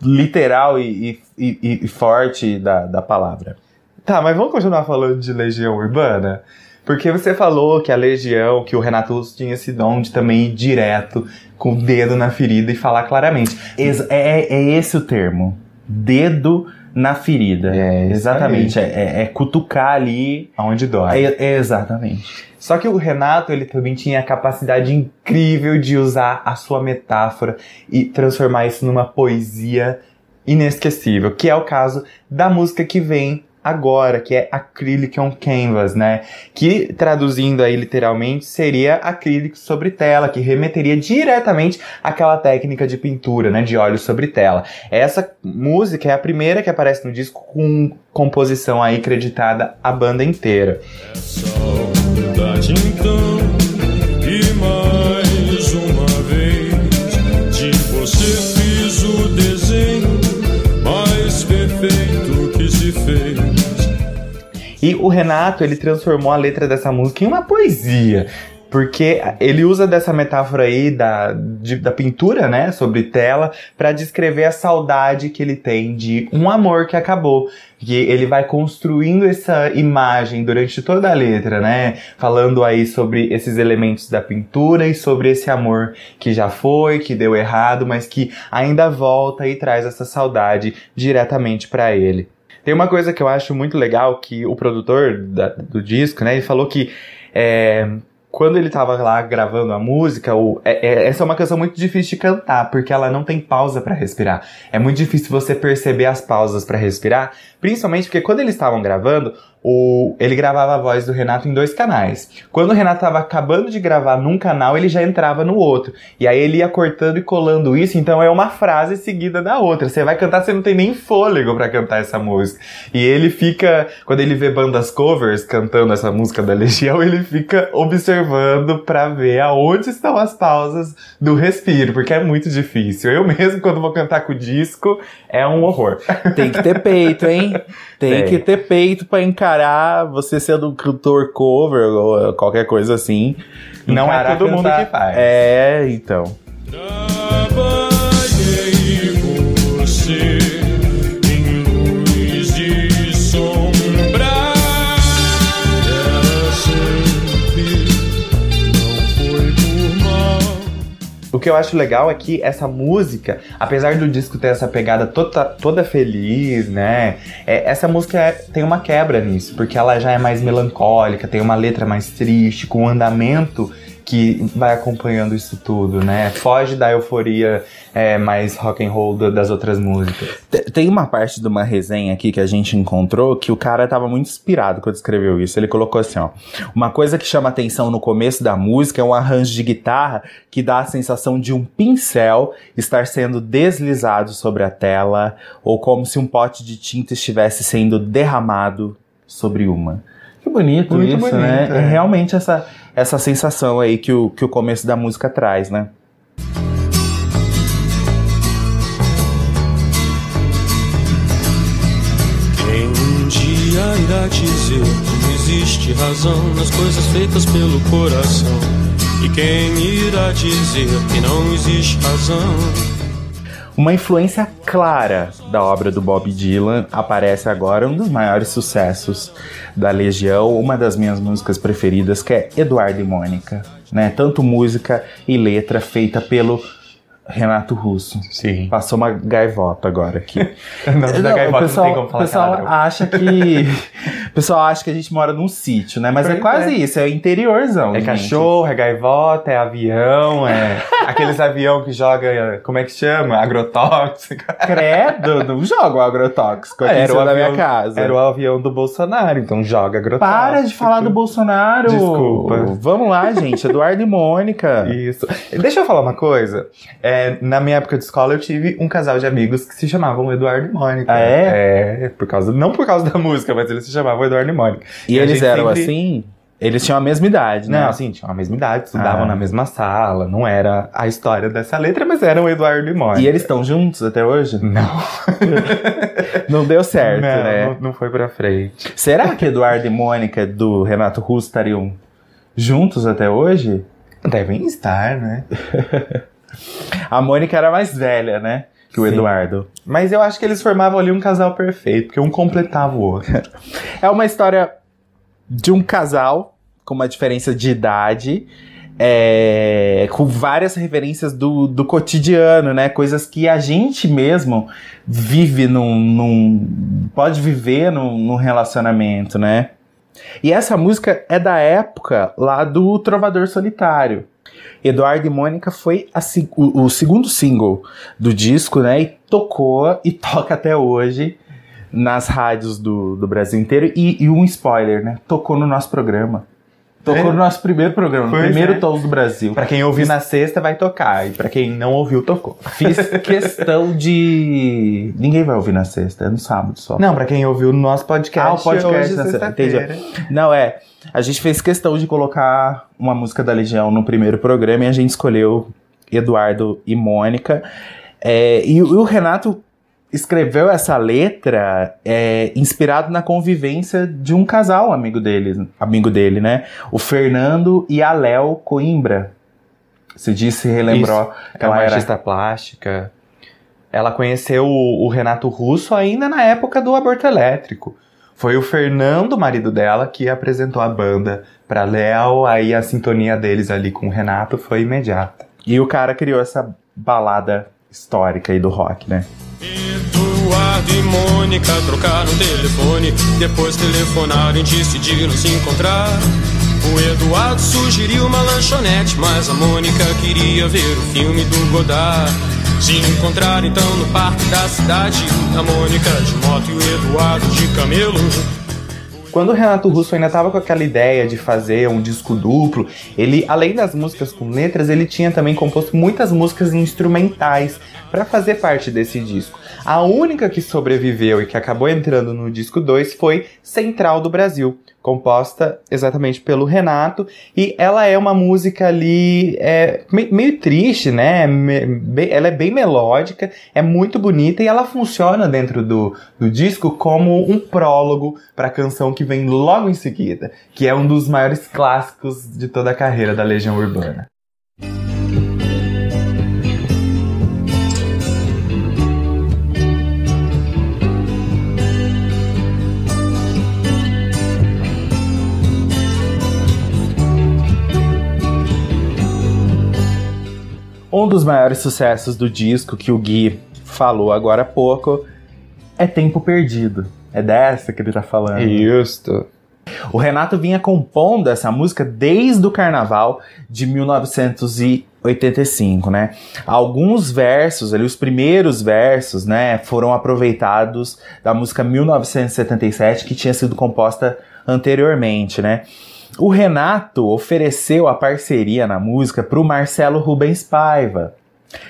literal e, e- e- e forte da, da palavra. Tá, mas vamos continuar falando de Legião Urbana? Porque você falou que a Legião, que o Renato Russo tinha esse dom de também ir direto com o dedo na ferida e falar claramente. Ex- é, é esse o termo. Dedo na ferida. É, Exatamente. É, é- é cutucar ali. Aonde dói. É- é exatamente. Só que o Renato, ele também tinha a capacidade incrível de usar a sua metáfora e transformar isso numa poesia inesquecível, que é o caso da música que vem agora, que é Acrylic on Canvas, né? Que traduzindo aí literalmente seria acrílico sobre tela, que remeteria diretamente àquela técnica de pintura, né? De óleo sobre tela. Essa música é a primeira que aparece no disco com composição aí creditada à banda inteira. É E o Renato, ele transformou a letra dessa música em uma poesia. Porque ele usa dessa metáfora aí da, de- da pintura, né, sobre tela, pra descrever a saudade que ele tem de um amor que acabou. Que ele vai construindo essa imagem durante toda a letra, né, falando aí sobre esses elementos da pintura e sobre esse amor que já foi, que deu errado, mas que ainda volta e traz essa saudade diretamente pra ele. Tem uma coisa que eu acho muito legal que o produtor da- do disco, né, ele falou que é, quando ele tava lá gravando a música, o- é- é- essa é uma canção muito difícil de cantar, porque ela não tem pausa pra respirar. É muito difícil você perceber as pausas pra respirar, principalmente porque quando eles estavam gravando, o, ele gravava a voz do Renato em dois canais. Quando o Renato tava acabando de gravar num canal, ele já entrava no outro. E aí ele ia cortando e colando isso, então é uma frase seguida da outra. Você vai cantar, você não tem nem fôlego pra cantar essa música. E ele fica, quando ele vê bandas covers cantando essa música da Legião, ele fica observando pra ver aonde estão as pausas do respiro, porque é muito difícil. Eu mesmo, quando vou cantar com o disco, é um horror. Tem que ter peito, hein? Tem, (laughs) Tem. que ter peito pra encarar você sendo um cantor cover ou qualquer coisa assim. Não é todo mundo cantar. que faz. É, então. Trabalhei que eu acho legal é que essa música, apesar do disco ter essa pegada toda, toda feliz, né? é, essa música é- tem uma quebra nisso, porque ela já é mais melancólica, tem uma letra mais triste, com um andamento que vai acompanhando isso tudo, né? Foge da euforia é, mais rock and roll da- das outras músicas. Te- Tem uma parte de uma resenha aqui que a gente encontrou que o cara tava muito inspirado quando escreveu isso. Ele colocou assim, ó. Uma coisa que chama atenção no começo da música é um arranjo de guitarra que dá a sensação de um pincel estar sendo deslizado sobre a tela ou como se um pote de tinta estivesse sendo derramado sobre uma. Bonito Muito isso, bonito, né? é. É realmente essa, essa sensação aí que o, que o começo da música traz, né? Quem um dia irá dizer que existe razão nas coisas feitas pelo coração? E quem irá dizer que não existe razão? Uma influência clara da obra do Bob Dylan aparece agora um dos maiores sucessos da Legião, uma das minhas músicas preferidas, que é Eduardo e Mônica, né? Tanto música e letra feita pelo Renato Russo. Sim. Passou uma gaivota agora aqui. (laughs) Não, da Não, gaivota o pessoal, não tem como falar o pessoal acha que (laughs) o pessoal acha que a gente mora num sítio, né? Mas é Pois quase é. isso, é interiorzão. É gente. cachorro, é gaivota, é avião, é (laughs) aqueles avião que joga, como é que chama? Agrotóxico. Credo, não joga o agrotóxico aqui em cima da minha casa. Era o avião do Bolsonaro, então joga agrotóxico. Para de falar do Bolsonaro. Desculpa. Vamos lá, gente. Eduardo e Mônica. Isso. Deixa eu falar uma coisa. É, na minha época de escola, eu tive um casal de amigos que se chamavam Eduardo e Mônica. Ah, é? É, por causa, não por causa da música, mas eles se chamavam Eduardo e Mônica. E a eles eram sempre- assim? Eles tinham a mesma idade, né? Não, assim, tinham a mesma idade, estudavam Ah. na mesma sala, não era a história dessa letra, mas eram Eduardo e Mônica. E eles estão juntos até hoje? Não, (laughs) Não deu certo, não, né? não, não foi pra frente. Será que Eduardo e Mônica do Renato Russo estariam juntos até hoje? Devem estar, né? (laughs) A Mônica era mais velha, né? Que o Sim. Eduardo. Mas eu acho que eles formavam ali um casal perfeito, porque um completava o outro. É uma história de um casal com uma diferença de idade. é, com várias referências do, do cotidiano, né? Coisas que a gente mesmo vive num. num- pode viver num, num relacionamento, né? E essa música é da época lá do Trovador Solitário. Eduardo e Mônica foi a o, o segundo single do disco, né? E tocou e toca até hoje nas rádios do, do Brasil inteiro. E, e um spoiler, né? Tocou no nosso programa. Tocou É? no nosso primeiro programa, no Pois primeiro é. Tons do Brasil. Pra quem ouviu na sexta, vai tocar. E pra quem não ouviu, tocou. Fiz questão de. Ninguém vai ouvir na sexta, é no sábado só. Não, pra quem ouviu no nosso podcast. Ah, o podcast hoje, na sexta. sexta-feira. Não, é. A gente fez questão de colocar uma música da Legião no primeiro programa e a gente escolheu Eduardo e Mônica. É, e, o- o Renato escreveu essa letra é, inspirado na convivência de um casal amigo dele, amigo dele, né? O Fernando e a Léo Coimbra. Você disse, relembrou que É uma ela era artista plástica. Ela conheceu o, o Renato Russo ainda na época do aborto elétrico. Foi o Fernando, marido dela, que apresentou a banda pra Léo. Aí a sintonia deles ali com o Renato foi imediata. E o cara criou essa balada histórica aí do rock, né? Eduardo e Mônica trocaram telefone. Depois telefonaram e decidiram se encontrar. O Eduardo sugeriu uma lanchonete, mas a Mônica queria ver o filme do Godard. Se encontraram então no parque da cidade. A Mônica de moto e o Eduardo de camelo. Quando o Renato Russo ainda estava com aquela ideia de fazer um disco duplo, ele, além das músicas com letras, ele tinha também composto muitas músicas instrumentais para fazer parte desse disco. A única que sobreviveu e que acabou entrando no disco 2 foi Central do Brasil, composta exatamente pelo Renato, e ela é uma música ali é, me- meio triste, né? Ela é bem melódica, é muito bonita e ela funciona dentro do, do disco como um prólogo para a canção que vem logo em seguida, que é um dos maiores clássicos de toda a carreira da Legião Urbana. Um dos maiores sucessos do disco que o Gui falou agora há pouco é Tempo Perdido. É dessa que ele tá falando. Justo. O Renato vinha compondo essa música desde o carnaval de 1985, né? Alguns versos, ali, os primeiros versos, né, foram aproveitados da música 1977, que tinha sido composta anteriormente, né? O Renato ofereceu a parceria na música para o Marcelo Rubens Paiva,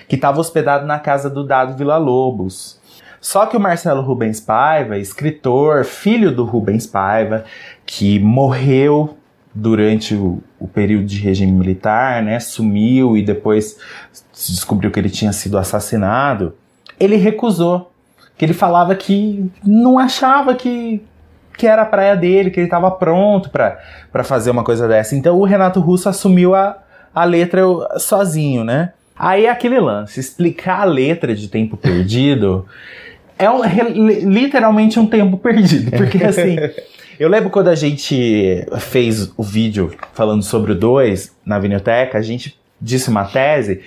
que estava hospedado na casa do Dado Vila Lobos. Só que o Marcelo Rubens Paiva, escritor, filho do Rubens Paiva, que morreu durante o, o período de regime militar, né? Sumiu e depois se descobriu que ele tinha sido assassinado. Ele recusou. Que ele falava que não achava que, que era a praia dele, que ele estava pronto para fazer uma coisa dessa. Então o Renato Russo assumiu a, a letra sozinho, né? Aí é aquele lance, explicar a letra de Tempo Perdido é um- literalmente um tempo perdido, (laughs) porque assim, eu lembro quando a gente fez o vídeo falando sobre o 2 na Vinilteca, a gente disse uma tese,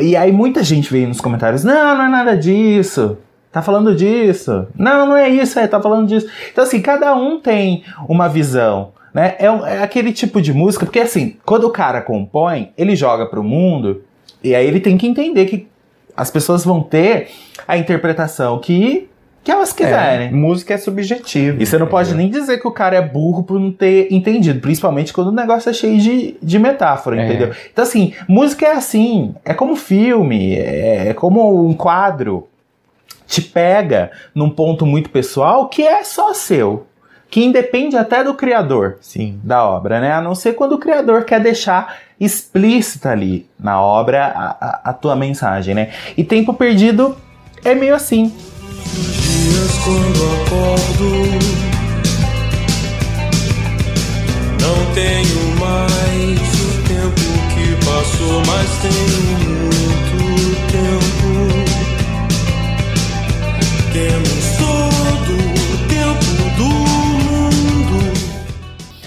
e aí muita gente veio nos comentários, não, não é nada disso, tá falando disso, não, não é isso, é, tá falando disso. Então assim, cada um tem uma visão, né? É, é aquele tipo de música, porque assim, quando o cara compõe, ele joga pro mundo, e aí ele tem que entender que as pessoas vão ter a interpretação que, que elas quiserem. É, música é subjetiva. E você não pode entendeu? nem dizer que o cara é burro por não ter entendido, principalmente quando o negócio é cheio de, de metáfora, É. entendeu? Então, assim, música é assim, é como filme, é, é como um quadro. Te pega num ponto muito pessoal que é só seu, que independe até do criador Sim. da obra, né? A não ser quando o criador quer deixar explícita ali na obra a, a- a tua mensagem, né? E Tempo Perdido é meio assim. dias quando acordo Não tenho mais o tempo que passou Mas tenho muito tempo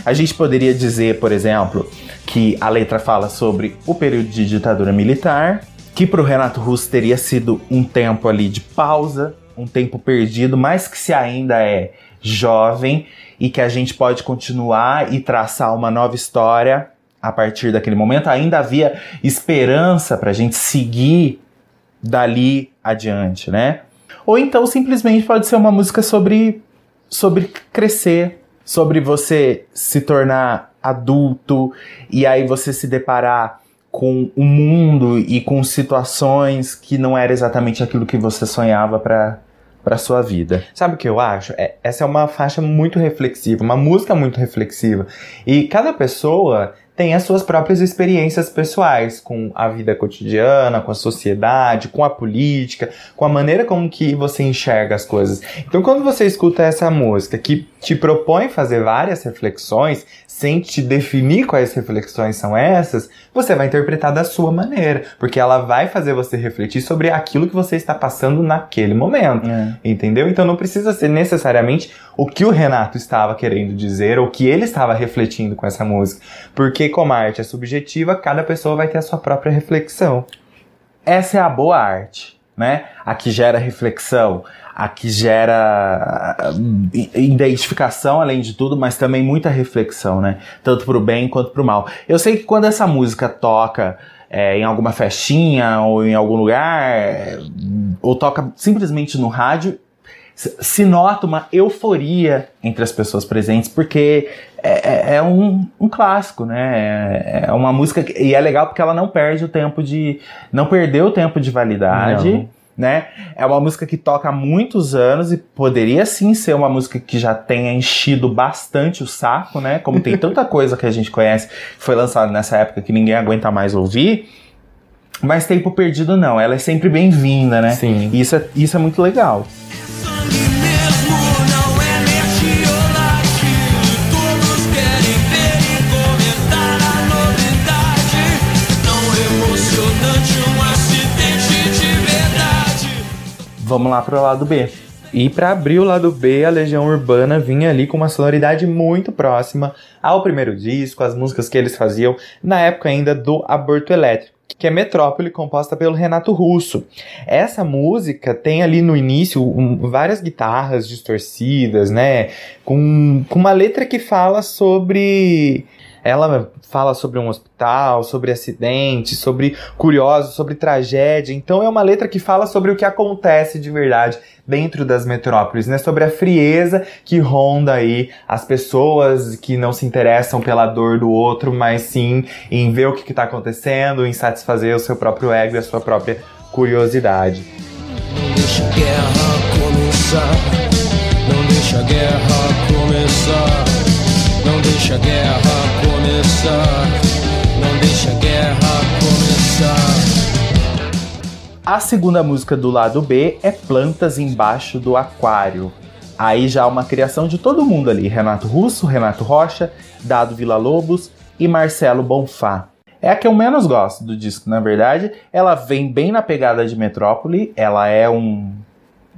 A gente poderia dizer, por exemplo, que a letra fala sobre o período de ditadura militar, que para o Renato Russo teria sido um tempo ali de pausa, um tempo perdido, mas que se ainda é jovem e que a gente pode continuar e traçar uma nova história a partir daquele momento. Ainda havia esperança para a gente seguir dali adiante, né? Ou então simplesmente pode ser uma música sobre, sobre crescer, sobre você se tornar adulto e aí você se deparar com o mundo e com situações que não era exatamente aquilo que você sonhava para para sua vida. Sabe o que eu acho? É, essa é uma faixa muito reflexiva, uma música muito reflexiva. E cada pessoa tem as suas próprias experiências pessoais com a vida cotidiana, com a sociedade, com a política, com a maneira como que você enxerga as coisas. Então, quando você escuta essa música que te propõe fazer várias reflexões, sem te definir quais reflexões são essas, você vai interpretar da sua maneira, porque ela vai fazer você refletir sobre aquilo que você está passando naquele momento, É. entendeu? Então não precisa ser necessariamente o que o Renato estava querendo dizer ou o que ele estava refletindo com essa música, porque como a arte é subjetiva, cada pessoa vai ter a sua própria reflexão. Essa é a boa arte, né? A que gera reflexão, a que gera ah, identificação, além de tudo, mas também muita reflexão, né? Tanto pro bem quanto pro mal. Eu sei que quando essa música toca é, em alguma festinha ou em algum lugar, é, ou toca simplesmente no rádio, se- se nota uma euforia entre as pessoas presentes, porque é, é- é um, um clássico, né? É- É uma música que, e é legal porque ela não perde o tempo de, não perdeu o tempo de validade. Não. Né? É uma música que toca há muitos anos e poderia sim ser uma música que já tenha enchido bastante o saco, né? Como tem tanta (laughs) coisa que a gente conhece que foi lançada nessa época que ninguém aguenta mais ouvir. Mas tempo perdido não, ela é sempre bem-vinda, né? Sim. Isso é, isso é muito legal. Vamos lá pro lado B. E para abrir o lado B, a Legião Urbana vinha ali com uma sonoridade muito próxima ao primeiro disco, as músicas que eles faziam na época ainda do Aborto Elétrico, que é Metrópole, composta pelo Renato Russo. Essa música tem ali no início um- várias guitarras distorcidas, né? Com, com uma letra que fala sobre. Ela fala sobre um hospital, sobre acidentes, sobre curiosos, sobre tragédia. Então é uma letra que fala sobre o que acontece de verdade dentro das metrópoles, né? Sobre a frieza que ronda aí as pessoas que não se interessam pela dor do outro, mas sim em ver o que está acontecendo, em satisfazer o seu próprio ego e a sua própria curiosidade. Deixa a guerra começar. Não deixa a guerra começar. Não deixa a guerra começar. Não deixa a guerra começar. A segunda música do lado B é Plantas Embaixo do Aquário. Aí já uma criação de todo mundo ali: Renato Russo, Renato Rocha, Dado Vila Lobos e Marcelo Bonfá. É a que eu menos gosto do disco, na verdade. Ela vem bem na pegada de Metrópole, ela é um.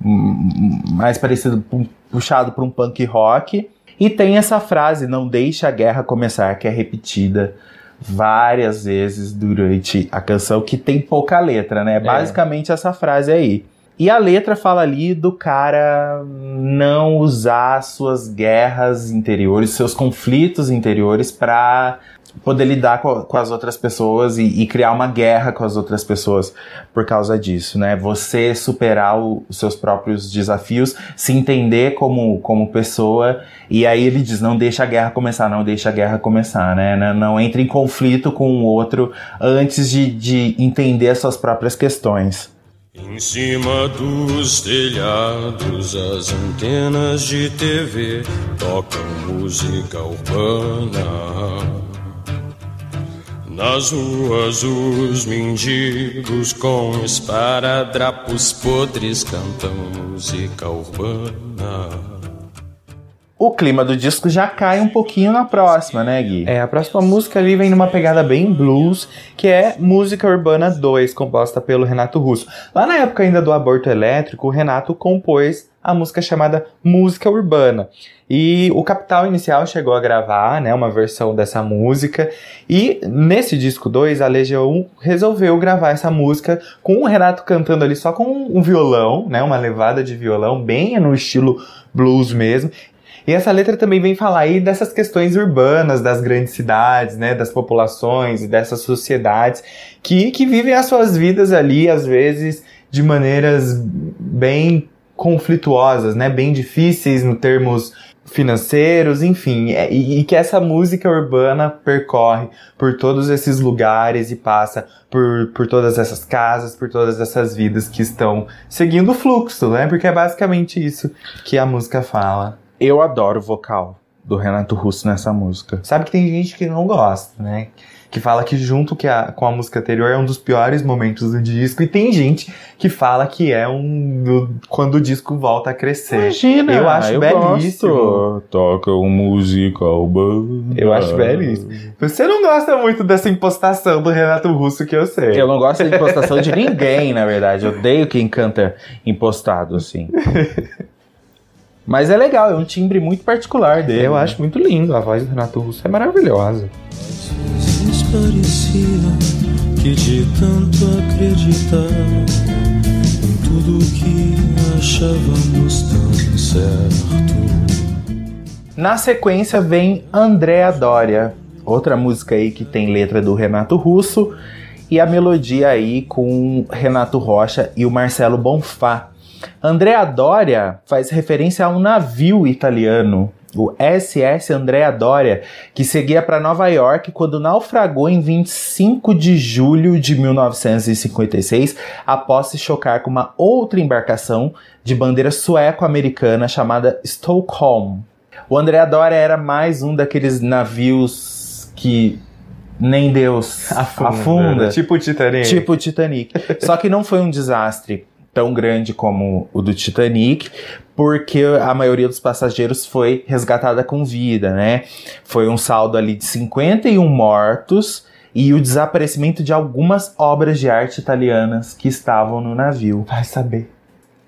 um- mais parecido, pu- puxado para um punk rock. E tem essa frase, não deixe a guerra começar, que é repetida várias vezes durante a canção, que tem pouca letra, né? Basicamente essa frase aí. E a letra fala ali do cara não usar suas guerras interiores, seus conflitos interiores para poder lidar com, com as outras pessoas e, e criar uma guerra com as outras pessoas por causa disso, né? Você superar os seus próprios desafios, se entender como, como pessoa, e aí ele diz, não deixa a guerra começar, não deixa a guerra começar, né? Não, não entre em conflito com o outro antes de, de entender as suas próprias questões. Em cima dos telhados, as antenas de TV tocam música urbana. Nas ruas, os mendigos com esparadrapos podres cantam música urbana. O clima do disco já cai um pouquinho na próxima, né, Gui? É, a próxima música ali vem numa pegada bem blues, que é Música Urbana 2, composta pelo Renato Russo. Lá na época ainda do aborto elétrico, o Renato compôs a música chamada Música Urbana. E o Capital Inicial chegou a gravar, né, uma versão dessa música. E nesse disco 2, a Legião resolveu gravar essa música com o Renato cantando ali só com um violão, né, uma levada de violão, bem no estilo blues mesmo. E essa letra também vem falar aí dessas questões urbanas, das grandes cidades, né, das populações e dessas sociedades que, que vivem as suas vidas ali, às vezes, de maneiras bem conflituosas, né? Bem difíceis no termos financeiros, enfim, é, e, e, que essa música urbana percorre por todos esses lugares e passa por, por todas essas casas, por todas essas vidas que estão seguindo o fluxo, né? Porque é basicamente isso que a música fala. Eu adoro o vocal do Renato Russo nessa música. Sabe que tem gente que não gosta, né? Que fala que junto que a, com a música anterior é um dos piores momentos do disco, e tem gente que fala que é um do, quando o disco volta a crescer. Imagina, eu acho eu belíssimo. Gosto. Toca um musical banda. Eu acho belíssimo. Você não gosta muito dessa impostação do Renato Russo que eu sei. Eu não gosto da impostação de ninguém, na verdade. Eu odeio quem canta impostado assim. (laughs) Mas é legal, é um timbre muito particular dele. Eu né? acho muito lindo. A voz do Renato Russo é maravilhosa parecia que de tanto acreditar em tudo que achávamos tão certo. Na sequência vem Andréa Dória, outra música aí que tem letra do Renato Russo e a melodia aí com Renato Rocha e o Marcelo Bonfá. Andréa Dória faz referência a um navio italiano o SS Andrea Doria, que seguia para Nova York quando naufragou em 25 de julho de 1956, após se chocar com uma outra embarcação de bandeira sueco-americana chamada Stockholm. O Andrea Doria era mais um daqueles navios que nem Deus (laughs) afunda, afunda. tipo o Titanic. Tipo o Titanic. Só que não foi um desastre tão grande como o do Titanic, porque a maioria dos passageiros foi resgatada com vida, né? Foi um saldo ali de 51 mortos e o desaparecimento de algumas obras de arte italianas que estavam no navio. Vai saber.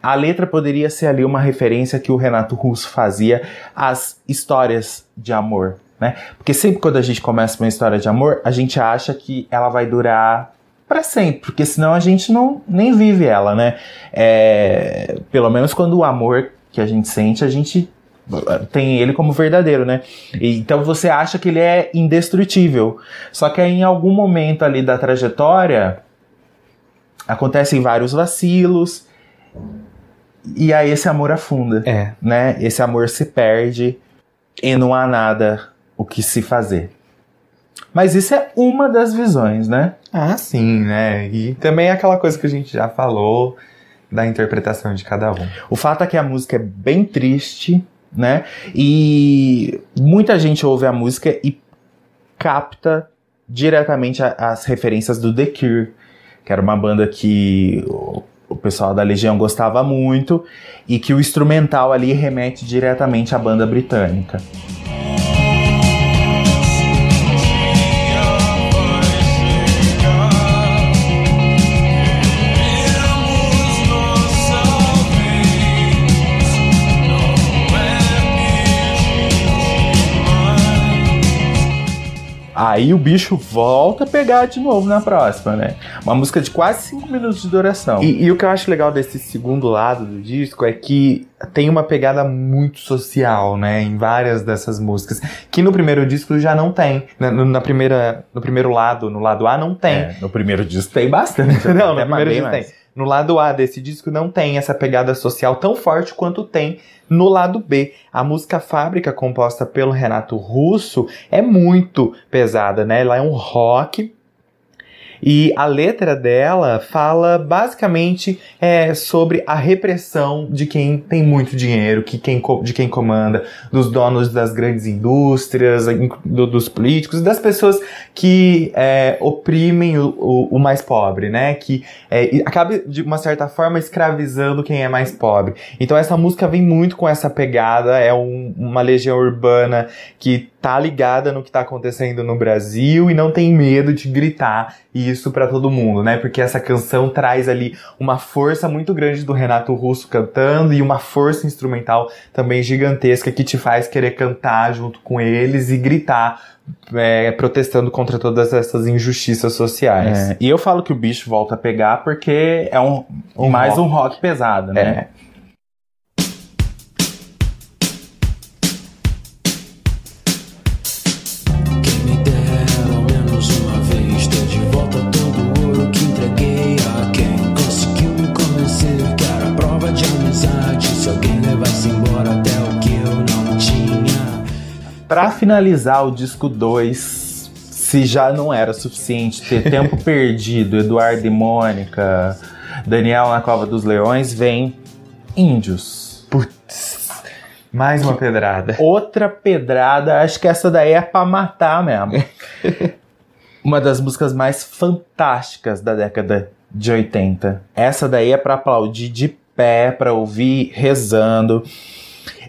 A letra poderia ser ali uma referência que o Renato Russo fazia às histórias de amor, né? Porque sempre quando a gente começa uma história de amor, a gente acha que ela vai durar para sempre, porque senão a gente não nem vive ela, né? É, pelo menos quando o amor que a gente sente, a gente tem ele como verdadeiro, né? E, então você acha que ele é indestrutível. Só que aí, em algum momento ali da trajetória acontecem vários vacilos e aí esse amor afunda, é. né? Esse amor se perde e não há nada o que se fazer. Mas isso é uma das visões, né? Ah, sim, né? E também é aquela coisa que a gente já falou da interpretação de cada um. O fato é que a música é bem triste, né? E muita gente ouve a música e capta diretamente as referências do The Cure, que era uma banda que o pessoal da Legião gostava muito e que o instrumental ali remete diretamente à banda britânica. Aí o bicho volta a pegar de novo na próxima, né? Uma música de quase 5 minutos de duração. E, e, o que eu acho legal desse segundo lado do disco é que tem uma pegada muito social, né? Em várias dessas músicas. Que no primeiro disco já não tem. Na, na primeira, no primeiro lado, no lado A, não tem. É, no primeiro disco tem bastante. (laughs) não, no primeiro disco mais. tem. No lado A desse disco não tem essa pegada social tão forte quanto tem no lado B. A música Fábrica, composta pelo Renato Russo, é muito pesada, né? Ela é um rock e a letra dela fala basicamente é, sobre a repressão de quem tem muito dinheiro, que quem, de quem comanda, dos donos das grandes indústrias, do, dos políticos, das pessoas que é, oprimem o, o, o, mais pobre, né? Que é, acaba, de uma certa forma, escravizando quem é mais pobre. Então essa música vem muito com essa pegada, é um, uma legião urbana que tá ligada no que tá acontecendo no Brasil e não tem medo de gritar isso para todo mundo, né? Porque essa canção traz ali uma força muito grande do Renato Russo cantando e uma força instrumental também gigantesca que te faz querer cantar junto com eles e gritar é, protestando contra todas essas injustiças sociais. É, e eu falo que o bicho volta a pegar porque é um, um mais rock. um rock pesado, né? É. Pra finalizar o disco 2, se já não era suficiente ter Tempo (laughs) Perdido, Eduardo e Mônica, Daniel na Cova dos Leões, vem Índios. Putz. Mais uma pedrada. Outra pedrada, acho que essa daí é pra matar mesmo. (laughs) uma das músicas mais fantásticas da década de 80. Essa daí é pra aplaudir de pé, pra ouvir rezando.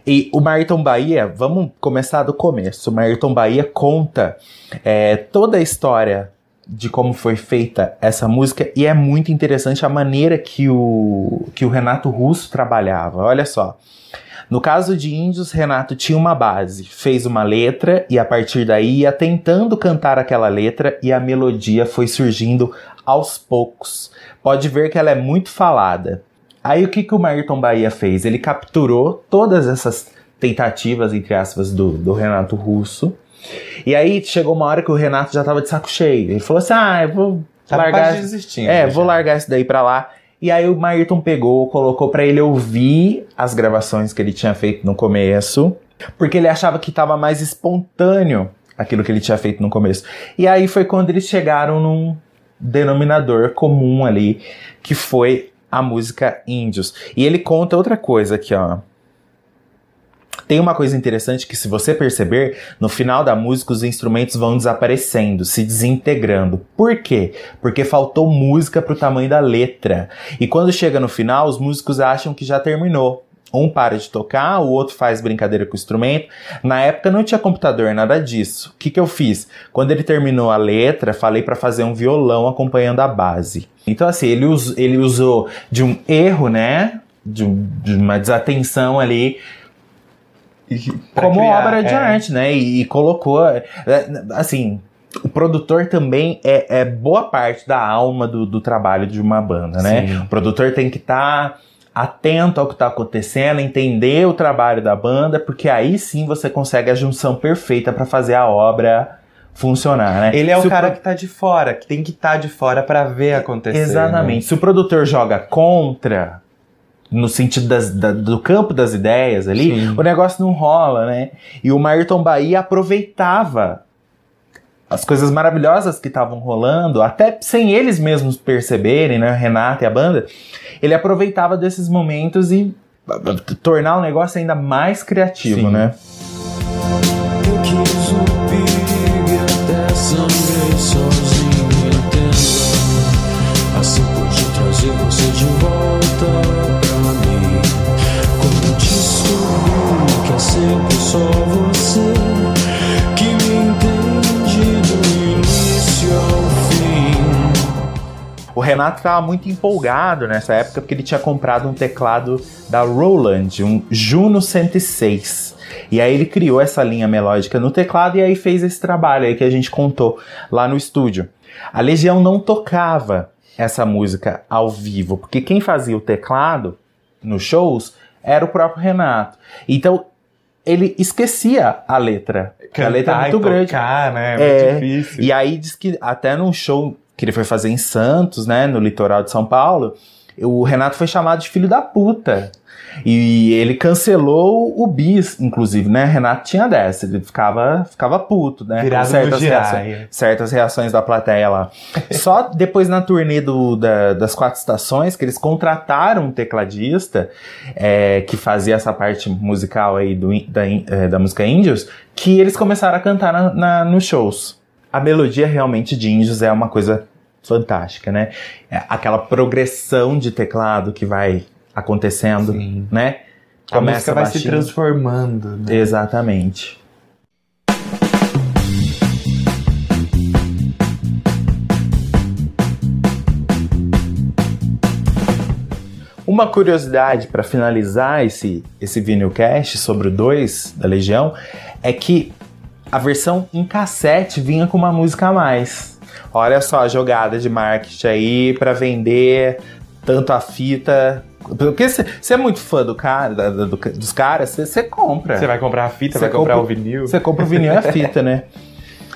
E o Marton Bahia, vamos começar do começo. O Marton Bahia conta é, toda a história de como foi feita essa música e é muito interessante a maneira que o, que o Renato Russo trabalhava. Olha só. No caso de Índios, Renato tinha uma base, fez uma letra e a partir daí ia tentando cantar aquela letra e a melodia foi surgindo aos poucos. Pode ver que ela é muito falada. Aí o que, que o Marton Bahia fez? Ele capturou todas essas tentativas, entre aspas, do, do Renato Russo. E aí chegou uma hora que o Renato já tava de saco cheio. Ele falou assim: ah, eu vou Tá largar. desistindo. É, já. vou largar isso daí pra lá. E aí o Mayrton pegou, colocou pra ele ouvir as gravações que ele tinha feito no começo, porque ele achava que tava mais espontâneo aquilo que ele tinha feito no começo. E aí foi quando eles chegaram num denominador comum ali, que foi a música Índios. E ele conta outra coisa aqui, ó. Tem uma coisa interessante que, se você perceber, no final da música os instrumentos vão desaparecendo, se desintegrando. Por quê? Porque faltou música pro tamanho da letra. E quando chega no final, os músicos acham que já terminou. Um para de tocar, o outro faz brincadeira com o instrumento. Na época não tinha computador, nada disso. O que, que eu fiz? Quando ele terminou a letra, falei para fazer um violão acompanhando a base. Então, assim, ele, us- ele usou de um erro, né? De, de uma desatenção ali como criar, obra de é. arte, né? E, e colocou, é, assim, o produtor também é, é boa parte da alma do, do trabalho de uma banda, né? Sim. O produtor tem que estar atento ao que está acontecendo, entender o trabalho da banda, porque aí sim você consegue a junção perfeita para fazer a obra funcionar, né? Ele é o cara pro- que tá de fora, que tem que estar de fora pra ver acontecer. né? Exatamente. Se o produtor joga contra, no sentido das- da- do campo das ideias ali, Sim. o negócio não rola, né? E o Mayrton Bahia aproveitava as coisas maravilhosas que estavam rolando, até sem eles mesmos perceberem, né? O Renato e a banda, ele aproveitava desses momentos e ah, tornar o negócio ainda mais criativo, Sim. né? Renato estava muito empolgado nessa época porque ele tinha comprado um teclado da Roland, um Juno 106. E aí ele criou essa linha melódica no teclado e aí fez esse trabalho aí que a gente contou lá no estúdio. A Legião não tocava essa música ao vivo, porque quem fazia o teclado nos shows era o próprio Renato. Então ele esquecia a letra. porque a letra é Cantar e muito grande. tocar, né? É, muito difícil. E aí diz que até num show que ele foi fazer em Santos, né, no litoral de São Paulo, o Renato foi chamado de filho da puta. E ele cancelou o bis, inclusive, né? Renato tinha dessa, ele ficava, ficava puto, né? Virado certas, reações, certas reações da plateia lá. Só depois na turnê do, da- das quatro estações que eles contrataram um tecladista é, que fazia essa parte musical aí do, da, é, da música Índios, que eles começaram a cantar na, na- nos shows. A melodia realmente de Índios é uma coisa fantástica, né? É aquela progressão de teclado que vai acontecendo, Sim. né? A música vai se baixinho. transformando, né? Exatamente. Uma curiosidade para finalizar esse, esse vinilcast sobre o 2 da Legião é que a versão em cassete vinha com uma música a mais. Olha só a jogada de marketing aí para vender tanto a fita. Porque você é muito fã do cara, da- do- dos caras, você compra. Você vai comprar a fita, Você vai comprar compra- o vinil. Você compra o vinil e a fita, né?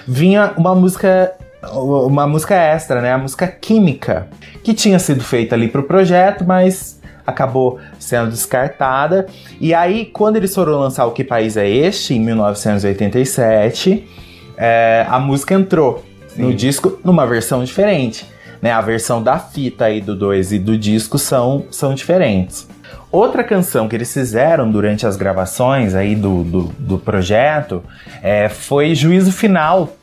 Vinha uma música, uma música extra, né? A música Química, que tinha sido feita ali pro projeto, mas acabou sendo descartada. E aí, quando eles foram lançar O Que País é Este, em 1987, é, a música entrou no disco numa versão diferente. Né? A versão da fita aí do 2 e do disco são, são diferentes. Outra canção que eles fizeram durante as gravações aí do, do, do projeto é, foi Juízo Final,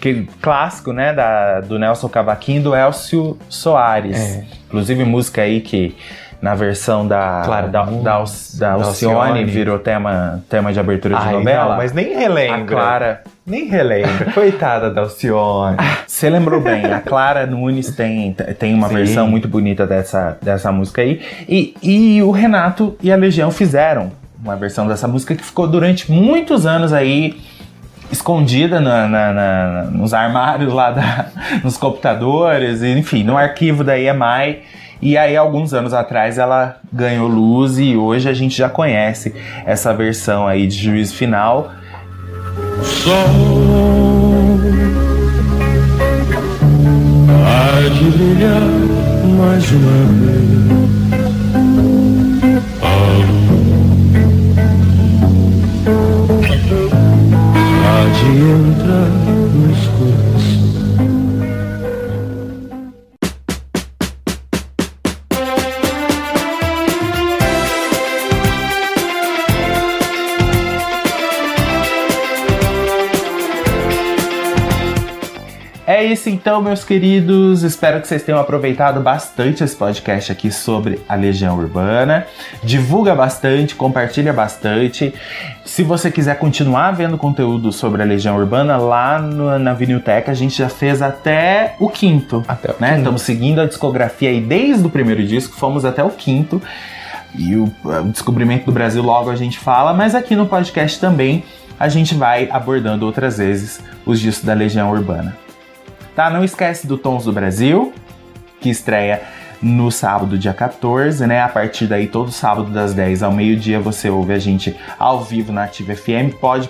que, clássico, né, da, do Nelson Cavaquinho e do Elcio Soares. É. Inclusive música aí que na versão da, Claro, da, da, Al- da Alcione Alcione. virou tema, tema de abertura de Ai, novela. não, mas nem relembra. a Clara Nem relembra. (laughs) Coitada da Alcione. Você lembrou bem, a Clara Nunes tem, tem uma Sim. versão muito bonita dessa, dessa música aí. E, e o Renato e a Legião fizeram uma versão dessa música que ficou durante muitos anos aí escondida na- na- na- nos armários lá, da, (laughs) nos computadores, enfim, no arquivo da EMI. E aí, alguns anos atrás, ela ganhou luz e hoje a gente já conhece essa versão aí de Juízo Final. Sol há de brilhar mais uma vez. Há de entrar no É isso então, meus queridos. Espero que vocês tenham aproveitado bastante esse podcast aqui sobre a Legião Urbana. Divulga bastante, compartilha bastante. Se você quiser continuar vendo conteúdo sobre a Legião Urbana, lá no- na Vinilteca a gente já fez até o quinto. Até o né? quinto. Estamos seguindo a discografia aí desde o primeiro disco, fomos até o quinto. E o, o descobrimento do Brasil logo a gente fala, mas aqui no podcast também a gente vai abordando outras vezes os discos da Legião Urbana. Tá? Não esquece do Tons do Brasil, que estreia no sábado, dia 14, né? A partir daí, todo sábado das 10 ao meio-dia, você ouve a gente ao vivo na Ativa FM. Pode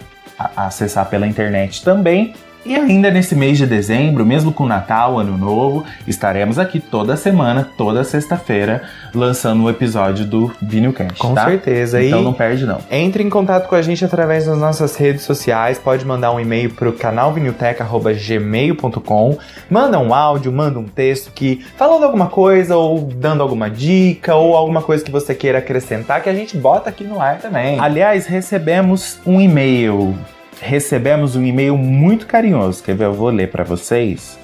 acessar pela internet também. E ainda nesse mês de dezembro, mesmo com Natal, Ano Novo, estaremos aqui toda semana, toda sexta-feira, lançando o episódio do Vinilcast, Com tá? certeza. Então e não perde não. entre em contato com a gente através das nossas redes sociais. Pode mandar um e-mail pro canalvinilteca.gmail.com. Manda um áudio, manda um texto que falando alguma coisa, ou dando alguma dica, ou alguma coisa que você queira acrescentar, que a gente bota aqui no ar também. Aliás, recebemos um e-mail. Recebemos um e-mail muito carinhoso. Quer ver? Eu vou ler pra vocês.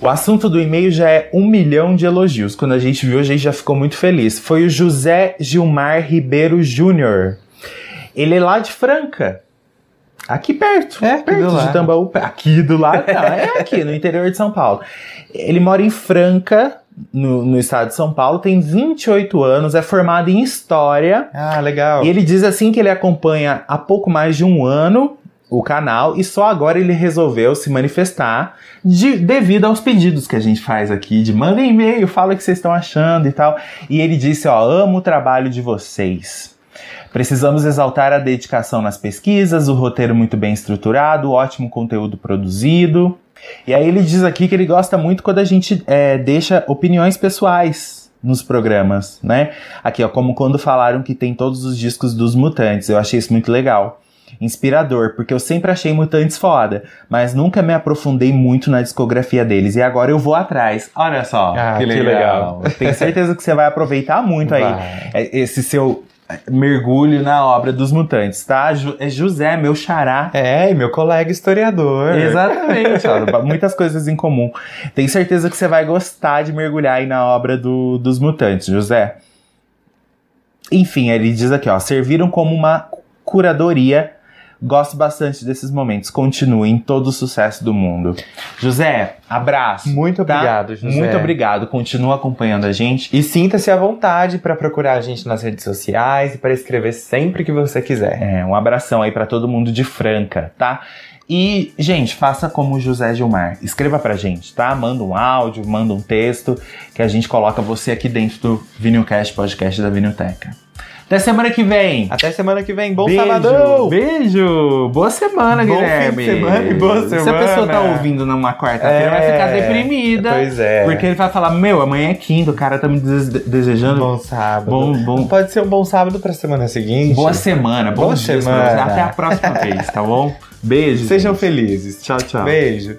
O assunto do e-mail já é um milhão de elogios. Quando a gente viu, a gente já ficou muito feliz. Foi o José Gilmar Ribeiro Júnior. Ele é lá de Franca. Aqui perto. É, aqui perto de lado. Tambaú. Aqui do lado. Não, é aqui, no interior de São Paulo. Ele mora em Franca, no, no estado de São Paulo, tem 28 anos, é formado em História. Ah, legal. E ele diz assim que ele acompanha há pouco mais de um ano o canal e só agora ele resolveu se manifestar de- devido aos pedidos que a gente faz aqui de manda e-mail, fala o que vocês estão achando e tal. E ele disse, ó, amo o trabalho de vocês. Precisamos exaltar a dedicação nas pesquisas, o roteiro muito bem estruturado, o ótimo conteúdo produzido. E aí ele diz aqui que ele gosta muito quando a gente é, deixa opiniões pessoais nos programas, né? Aqui, ó, como quando falaram que tem todos os discos dos Mutantes. Eu achei isso muito legal. Inspirador, porque eu sempre achei Mutantes foda, mas nunca me aprofundei muito na discografia deles. E agora eu vou atrás. Olha só, Ah, que que legal. Tenho certeza que você vai aproveitar muito aí Vai. é, esse seu é, mergulho na obra dos Mutantes, tá? É José, meu xará. É, meu colega historiador. Exatamente, ó, (laughs) muitas coisas em comum. Tenho certeza que você vai gostar de mergulhar aí na obra do- dos mutantes, José. Enfim, ele diz aqui, ó, serviram como uma curadoria. Gosto bastante desses momentos. Continuem todo o sucesso do mundo. José, abraço. Muito tá? obrigado, José. Muito obrigado. Continua acompanhando a gente. E sinta-se à vontade para procurar a gente nas redes sociais e para escrever sempre que você quiser. É, um abração aí pra todo mundo de Franca, tá? E, gente, faça como o José Gilmar. Escreva pra gente, tá? Manda um áudio, manda um texto, que a gente coloca você aqui dentro do Vinilcast Podcast da Vinilteca. Até semana que vem. Até semana que vem. Bom beijo, sabadão! Beijo! Boa semana, Bom Guilherme. fim de semana e boa Se a semana. pessoa tá ouvindo numa quarta-feira, vai ficar É, deprimida. Pois é. Porque ele vai falar: Meu, amanhã é quinta, o cara tá me des- desejando. Bom sábado. Bom, bom. Pode ser um bom sábado pra semana seguinte. Boa semana, bom Boa semana. Até a próxima vez, tá bom? (laughs) Beijo. Sejam gente. felizes. Tchau, tchau. Beijo.